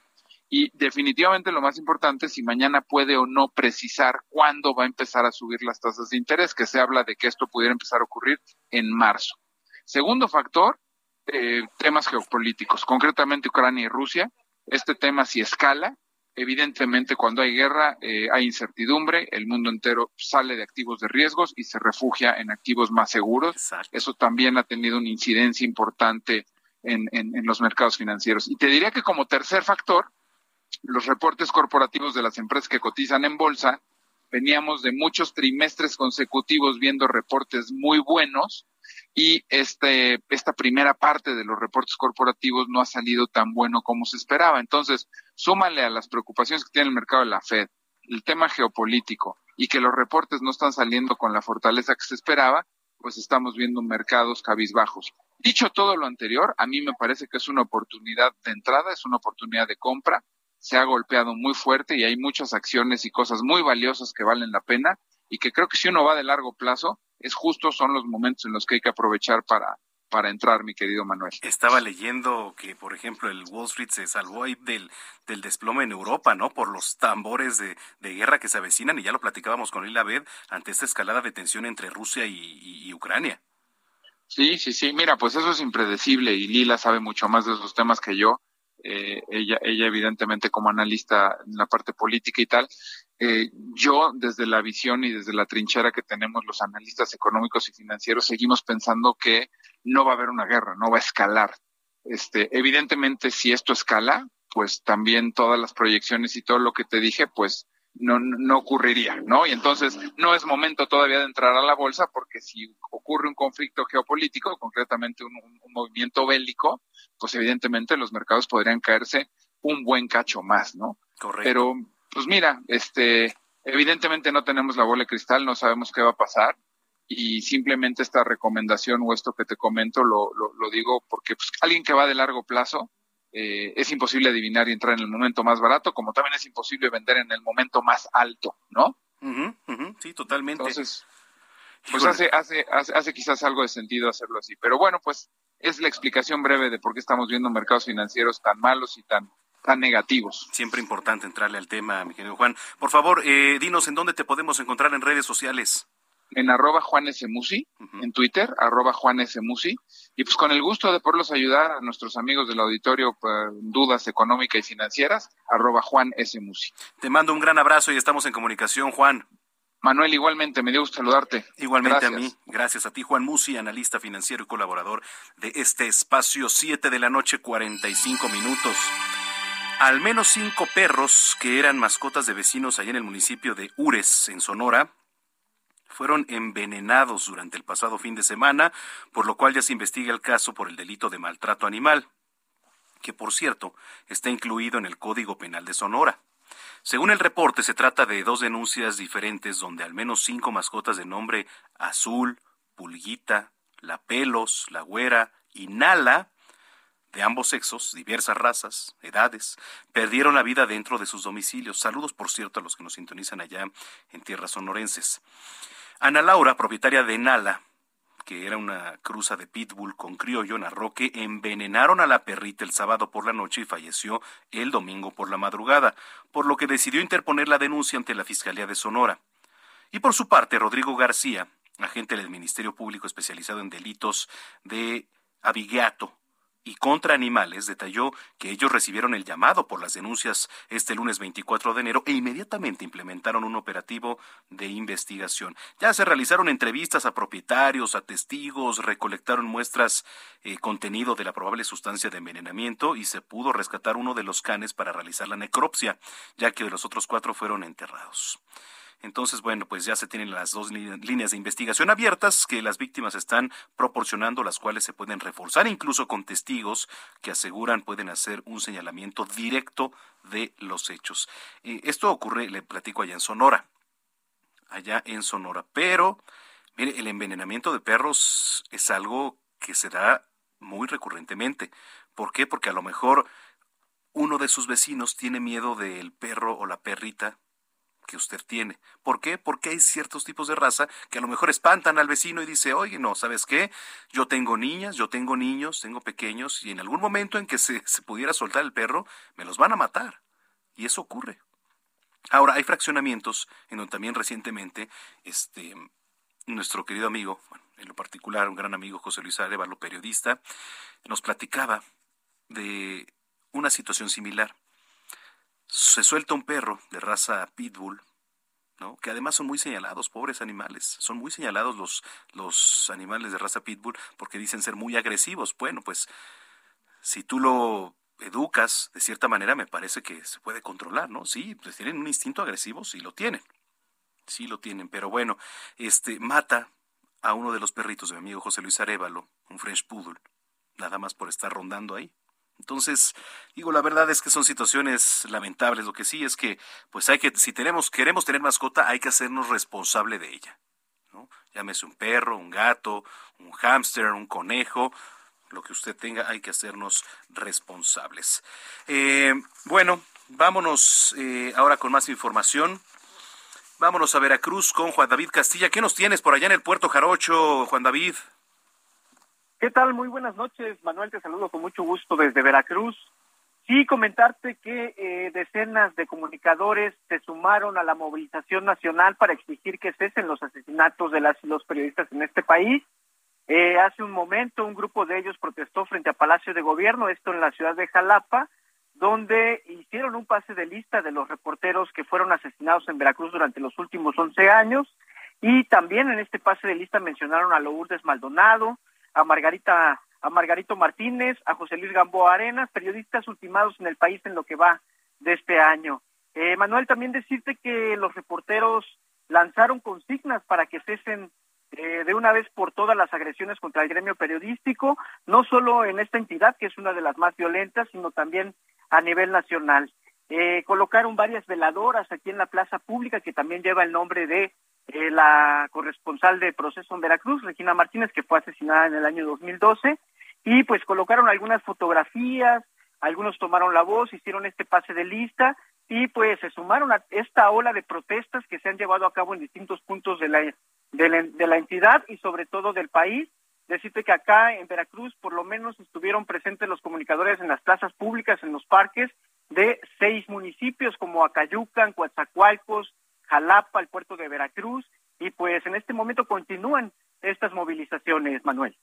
y definitivamente lo más importante es si mañana puede o no precisar cuándo va a empezar a subir las tasas de interés, que se habla de que esto pudiera empezar a ocurrir en marzo. Segundo factor, eh, temas geopolíticos, concretamente Ucrania y Rusia. Este tema si escala, Evidentemente, cuando hay guerra, eh, hay incertidumbre, el mundo entero sale de activos de riesgos y se refugia en activos más seguros. Eso también ha tenido una incidencia importante en, en, los mercados financieros. Y te diría que como tercer factor, los reportes corporativos de las empresas que cotizan en bolsa, veníamos de muchos trimestres consecutivos viendo reportes muy buenos y este, esta primera parte de los reportes corporativos no ha salido tan bueno como se esperaba. Entonces, súmale a las preocupaciones que tiene el mercado de la Fed, el tema geopolítico y que los reportes no están saliendo con la fortaleza que se esperaba, pues estamos viendo mercados cabizbajos. Dicho todo lo anterior, a mí me parece que es una oportunidad de entrada, es una oportunidad de compra. Se ha golpeado muy fuerte y hay muchas acciones y cosas muy valiosas que valen la pena y que creo que si uno va de largo plazo, es justo son los momentos en los que hay que aprovechar para, para entrar, mi querido Manuel. Estaba leyendo que, por ejemplo, el Wall Street se salvó ahí del, del desplome en Europa, ¿no? Por los tambores de, guerra que se avecinan, y ya lo platicábamos con Lila Bed ante esta escalada de tensión entre Rusia y, Ucrania. Sí, sí, sí. Mira, pues eso es impredecible y Lila sabe mucho más de esos temas que yo. Eh, ella, ella evidentemente como analista en la parte política y tal, eh, yo desde la visión y desde la trinchera que tenemos los analistas económicos y financieros seguimos pensando que no va a haber una guerra, no va a escalar. Este, evidentemente si esto escala, pues también todas las proyecciones y todo lo que te dije, pues no, no ocurriría, ¿no? Y entonces no es momento todavía de entrar a la bolsa porque si ocurre un conflicto geopolítico, concretamente un, un movimiento bélico, pues evidentemente los mercados podrían caerse un buen cacho más, ¿no? Correcto. Pero pues mira, este, evidentemente no tenemos la bola de cristal, no sabemos qué va a pasar y simplemente esta recomendación o esto que te comento lo, lo, digo porque pues, alguien que va de largo plazo eh, es imposible adivinar y entrar en el momento más barato, como también es imposible vender en el momento más alto, ¿no? sí, totalmente. Entonces, pues hace, hace, hace, hace quizás algo de sentido hacerlo así. Pero bueno, pues es la explicación breve de por qué estamos viendo mercados financieros tan malos y tan tan negativos. Siempre importante entrarle al tema, mi querido Juan. Por favor, eh, dinos en dónde te podemos encontrar en redes sociales. En arroba Juan S. Musi, en Twitter, arroba Juan S. Musi. Y pues con el gusto de poderlos ayudar a nuestros amigos del auditorio pues, dudas económicas y financieras, arroba Juan S. Musi. Te mando un gran abrazo y estamos en comunicación, Juan. Manuel, igualmente, me dio gusto saludarte. Igualmente a mí. Gracias a ti, Juan Musi, analista financiero y colaborador de este espacio, 7 de la noche, 45 minutos. Al menos cinco perros que eran mascotas de vecinos allá en el municipio de Ures, en Sonora, fueron envenenados durante el pasado fin de semana, por lo cual ya se investiga el caso por el delito de maltrato animal, que por cierto está incluido en el Código Penal de Sonora. Según el reporte, se trata de dos denuncias diferentes donde al menos cinco mascotas de nombre Azul, Pulguita, La Pelos, La Güera y Nala de ambos sexos, diversas razas, edades, perdieron la vida dentro de sus domicilios. Saludos, por cierto, a los que nos sintonizan allá en tierras sonorenses. Ana Laura, propietaria de Nala, que era una cruza de pitbull con criollo, narró que envenenaron a la perrita el sábado por la noche y falleció el domingo por la madrugada, por lo que decidió interponer la denuncia ante la Fiscalía de Sonora. Y por su parte, Rodrigo García, agente del Ministerio Público especializado en delitos de abigeato, y contra animales detalló que ellos recibieron el llamado por las denuncias este lunes 24 de enero e inmediatamente implementaron un operativo de investigación. Ya se realizaron entrevistas a propietarios, a testigos, recolectaron muestras, eh, contenido de la probable sustancia de envenenamiento y se pudo rescatar uno de los canes para realizar la necropsia, ya que los otros cuatro fueron enterrados. Entonces, bueno, pues ya se tienen las dos líneas de investigación abiertas que las víctimas están proporcionando, las cuales se pueden reforzar incluso con testigos que aseguran pueden hacer un señalamiento directo de los hechos. Eh, esto ocurre, le platico allá en Sonora, allá en Sonora, pero mire, el envenenamiento de perros es algo que se da muy recurrentemente. ¿Por qué? Porque a lo mejor uno de sus vecinos tiene miedo del perro o la perrita que usted tiene. ¿Por qué? Porque hay ciertos tipos de raza que a lo mejor espantan al vecino y dice, oye, no, ¿sabes qué? Yo tengo niñas, yo tengo niños, tengo pequeños, y en algún momento en que se, pudiera soltar el perro, me los van a matar. Y eso ocurre. Ahora, hay fraccionamientos en donde también recientemente, este, nuestro querido amigo, en lo particular un gran amigo José Luis Arevalo, periodista, nos platicaba de una situación similar. Se suelta un perro de raza pitbull, ¿no? que además son muy señalados, pobres animales, son muy señalados los, los animales de raza pitbull porque dicen ser muy agresivos. Bueno, pues si tú lo educas de cierta manera, me parece que se puede controlar, ¿no? Sí, pues tienen un instinto agresivo, sí lo tienen, sí lo tienen, pero bueno, este mata a uno de los perritos de mi amigo José Luis Arevalo, un French Poodle, nada más por estar rondando ahí. Entonces, digo, la verdad es que son situaciones lamentables. Lo que sí es que, pues hay que, si tenemos, queremos tener mascota, hay que hacernos responsable de ella. ¿no? Llámese un perro, un gato, un hámster, un conejo, lo que usted tenga, hay que hacernos responsables. Eh, bueno, vámonos eh, ahora con más información. Vámonos a Veracruz con Juan David Castilla. ¿Qué nos tienes por allá en el puerto Jarocho, Juan David? ¿Qué tal? Muy buenas noches, Manuel. Te saludo con mucho gusto desde Veracruz. Sí, comentarte que eh, decenas de comunicadores se sumaron a la movilización nacional para exigir que cesen los asesinatos de las y los periodistas en este país. Eh, hace un momento un grupo de ellos protestó frente a Palacio de Gobierno, esto en la ciudad de Jalapa, donde hicieron un pase de lista de los reporteros que fueron asesinados en Veracruz durante los últimos 11 años. Y también en este pase de lista mencionaron a Lourdes Maldonado, a Margarita, a Margarito Martínez, a José Luis Gamboa Arenas, periodistas ultimados en el país en lo que va de este año. Eh, Manuel, también decirte que los reporteros lanzaron consignas para que cesen eh, de una vez por todas las agresiones contra el gremio periodístico, no solo en esta entidad, que es una de las más violentas, sino también a nivel nacional. Eh, colocaron varias veladoras aquí en la plaza pública que también lleva el nombre de eh, la corresponsal de proceso en Veracruz, Regina Martínez, que fue asesinada en el año 2012, y pues colocaron algunas fotografías, algunos tomaron la voz, hicieron este pase de lista y pues se sumaron a esta ola de protestas que se han llevado a cabo en distintos puntos de la, de la, de la entidad y sobre todo del país. Decirte que acá en Veracruz por lo menos estuvieron presentes los comunicadores en las plazas públicas, en los parques de seis municipios como Acayucan, Coatzacoalcos, Jalapa, el puerto de Veracruz, y pues en este momento continúan estas movilizaciones, Manuel.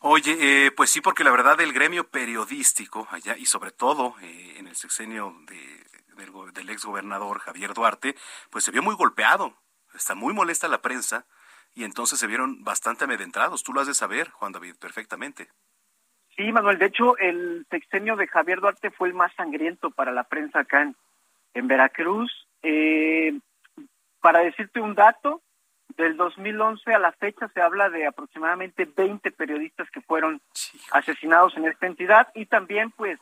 Oye, eh, pues sí, porque la verdad el gremio periodístico allá y sobre todo eh, en el sexenio de, del, del ex gobernador Javier Duarte, pues se vio muy golpeado. Está muy molesta la prensa y entonces se vieron bastante amedrentados. Tú lo has de saber, Juan David, perfectamente. Sí, Manuel. De hecho, el sexenio de Javier Duarte fue el más sangriento para la prensa acá en, en Veracruz. Eh, para decirte un dato, del 2011 a la fecha se habla de aproximadamente 20 periodistas que fueron asesinados en esta entidad y también pues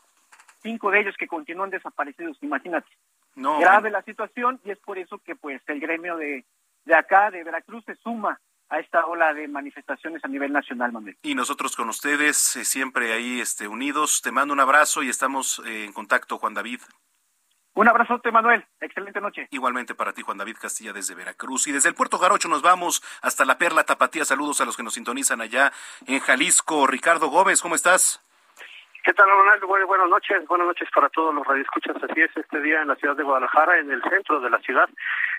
cinco de ellos que continúan desaparecidos, imagínate. No, Grave la situación y es por eso que pues el gremio de, de acá, de Veracruz, se suma a esta ola de manifestaciones a nivel nacional, Manuel. Y nosotros con ustedes, eh, siempre ahí este, unidos. Te mando un abrazo y estamos eh, en contacto, Juan David. Un abrazote, Manuel. Excelente noche. Igualmente para ti, Juan David Castilla, desde Veracruz. Y desde el Puerto Jarocho nos vamos hasta la Perla Tapatía. Saludos a los que nos sintonizan allá en Jalisco. Ricardo Gómez, ¿cómo estás? ¿Qué tal, Ronaldo? Bueno, buenas noches. Buenas noches para todos los radioescuchas. Así es, este día en la ciudad de Guadalajara, en el centro de la ciudad,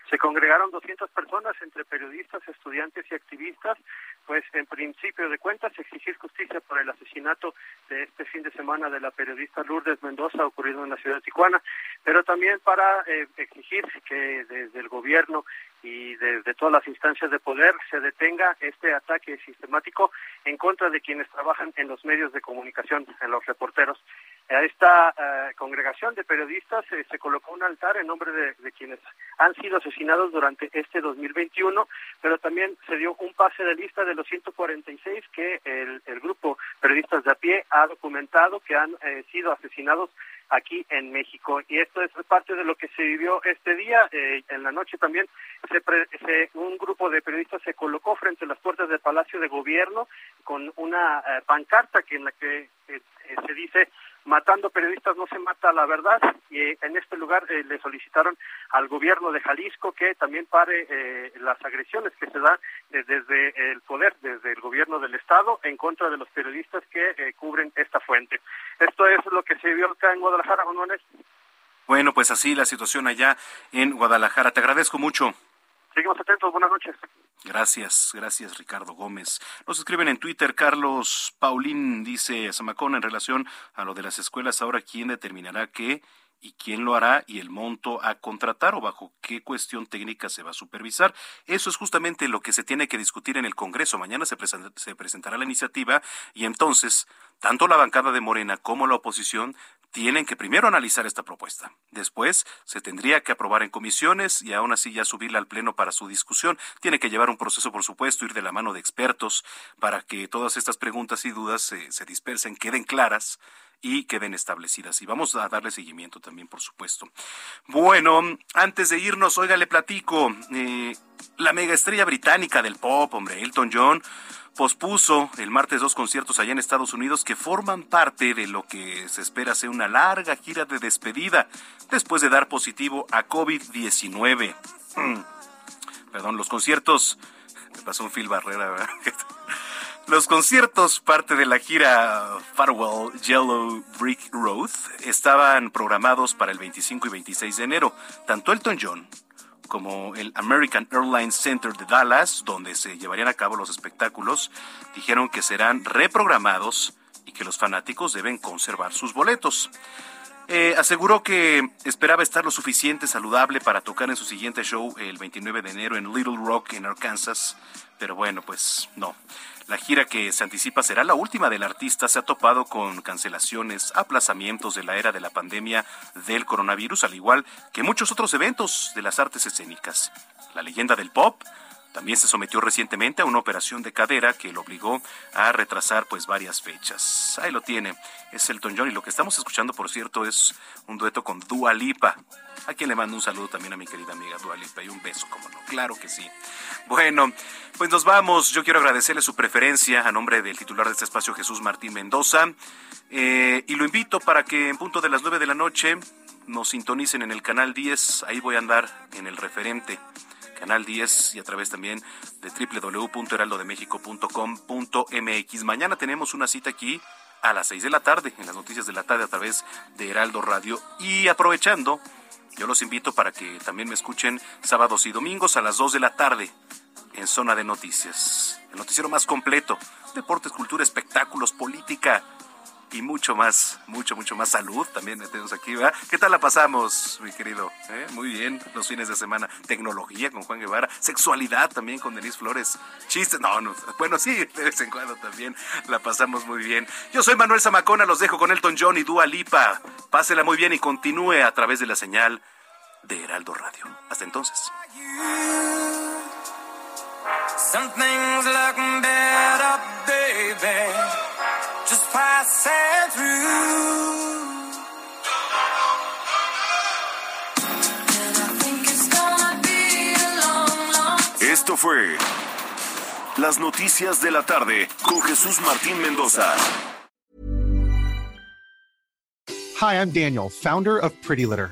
se congregaron 200 personas entre periodistas, estudiantes y activistas, pues en principio de cuentas exigir justicia por el asesinato de este fin de semana de la periodista Lourdes Mendoza ocurrido en la ciudad de Tijuana, pero también para eh, exigir que desde el gobierno y desde todas las instancias de poder se detenga este ataque sistemático en contra de quienes trabajan en los medios de comunicación, en los reporteros. A esta uh, congregación de periodistas eh, se colocó un altar en nombre de, quienes han sido asesinados durante este 2021, pero también se dio un pase de lista de los 146 que el, el grupo Periodistas de a pie ha documentado que han eh, sido asesinados aquí en México. Y esto es parte de lo que se vivió este día. Eh, en la noche también se, pre, se, un grupo de periodistas se colocó frente a las puertas del Palacio de Gobierno con una eh, pancarta que en la que eh, se dice matando periodistas no se mata la verdad y en este lugar le solicitaron al gobierno de Jalisco que también pare las agresiones que se dan desde el poder, desde el gobierno del estado en contra de los periodistas que cubren esta fuente. Esto es lo que se vio acá en Guadalajara, Manuel. Bueno, pues así la situación allá en Guadalajara. Te agradezco mucho. Seguimos atentos. Buenas noches. Gracias, gracias Ricardo Gómez. Nos escriben en Twitter, Carlos Paulín dice, Samacón, en relación a lo de las escuelas, ahora quién determinará qué y quién lo hará y el monto a contratar o bajo qué cuestión técnica se va a supervisar. Eso es justamente lo que se tiene que discutir en el Congreso. Mañana se, se presentará la iniciativa y entonces tanto la bancada de Morena como la oposición tienen que primero analizar esta propuesta. Después se tendría que aprobar en comisiones y aún así ya subirla al Pleno para su discusión. Tiene que llevar un proceso, por supuesto, ir de la mano de expertos para que todas estas preguntas y dudas se dispersen, queden claras y queden establecidas. Y vamos a darle seguimiento también, por supuesto. Bueno, antes de irnos, oiga, le platico. Eh, la mega estrella británica del pop, hombre, Elton John, pospuso el martes dos conciertos allá en Estados Unidos que forman parte de lo que se espera ser una larga gira de despedida después de dar positivo a COVID-19. Perdón, los conciertos. Me pasó un Phil Barrera, ¿verdad? Los conciertos, parte de la gira Farewell Yellow Brick Road, estaban programados para el 25 y 26 de enero. Tanto Elton John como el American Airlines Center de Dallas, donde se llevarían a cabo los espectáculos, dijeron que serán reprogramados y que los fanáticos deben conservar sus boletos. Eh, aseguró que esperaba estar lo suficiente saludable para tocar en su siguiente show el 29 de enero en Little Rock, en Arkansas, pero bueno, pues no. La gira que se anticipa será la última del artista. Se ha topado con cancelaciones, aplazamientos de la era de la pandemia del coronavirus, al igual que muchos otros eventos de las artes escénicas. La leyenda del pop también se sometió recientemente a una operación de cadera que lo obligó a retrasar pues varias fechas. Ahí lo tiene, es Elton John y lo que estamos escuchando, por cierto, es un dueto con Dua Lipa. A quien le mando un saludo también a mi querida amiga Dua Lipa y un beso, como no, claro que sí. Bueno, pues nos vamos. Yo quiero agradecerle su preferencia a nombre del titular de este espacio, Jesús Martín Mendoza. Eh, y lo invito para que en punto de las 9 de la noche nos sintonicen en el canal 10. Ahí voy a andar en el referente Canal 10 y a través también de www.heraldodemexico.com.mx. Mañana tenemos una cita aquí a las 6 de la tarde, en las noticias de la tarde a través de Heraldo Radio. Y aprovechando, yo los invito para que también me escuchen sábados y domingos a las 2 de la tarde en Zona de Noticias. El noticiero más completo. Deportes, cultura, espectáculos, política y mucho más, mucho, mucho más salud también tenemos aquí, ¿verdad? ¿Qué tal la pasamos, mi querido? ¿Eh? Muy bien, los fines de semana. Tecnología con Juan Guevara, sexualidad también con Denise Flores, chistes, no, no, bueno, sí, de vez en cuando también la pasamos muy bien. Yo soy Manuel Zamacona, los dejo con Elton John y Dua Lipa. Pásela muy bien y continúe a través de la señal de Heraldo Radio. Hasta entonces. Esto fue Las Noticias de la Tarde con Jesús Martín Mendoza. Hi, I'm Daniel, founder of Pretty Litter.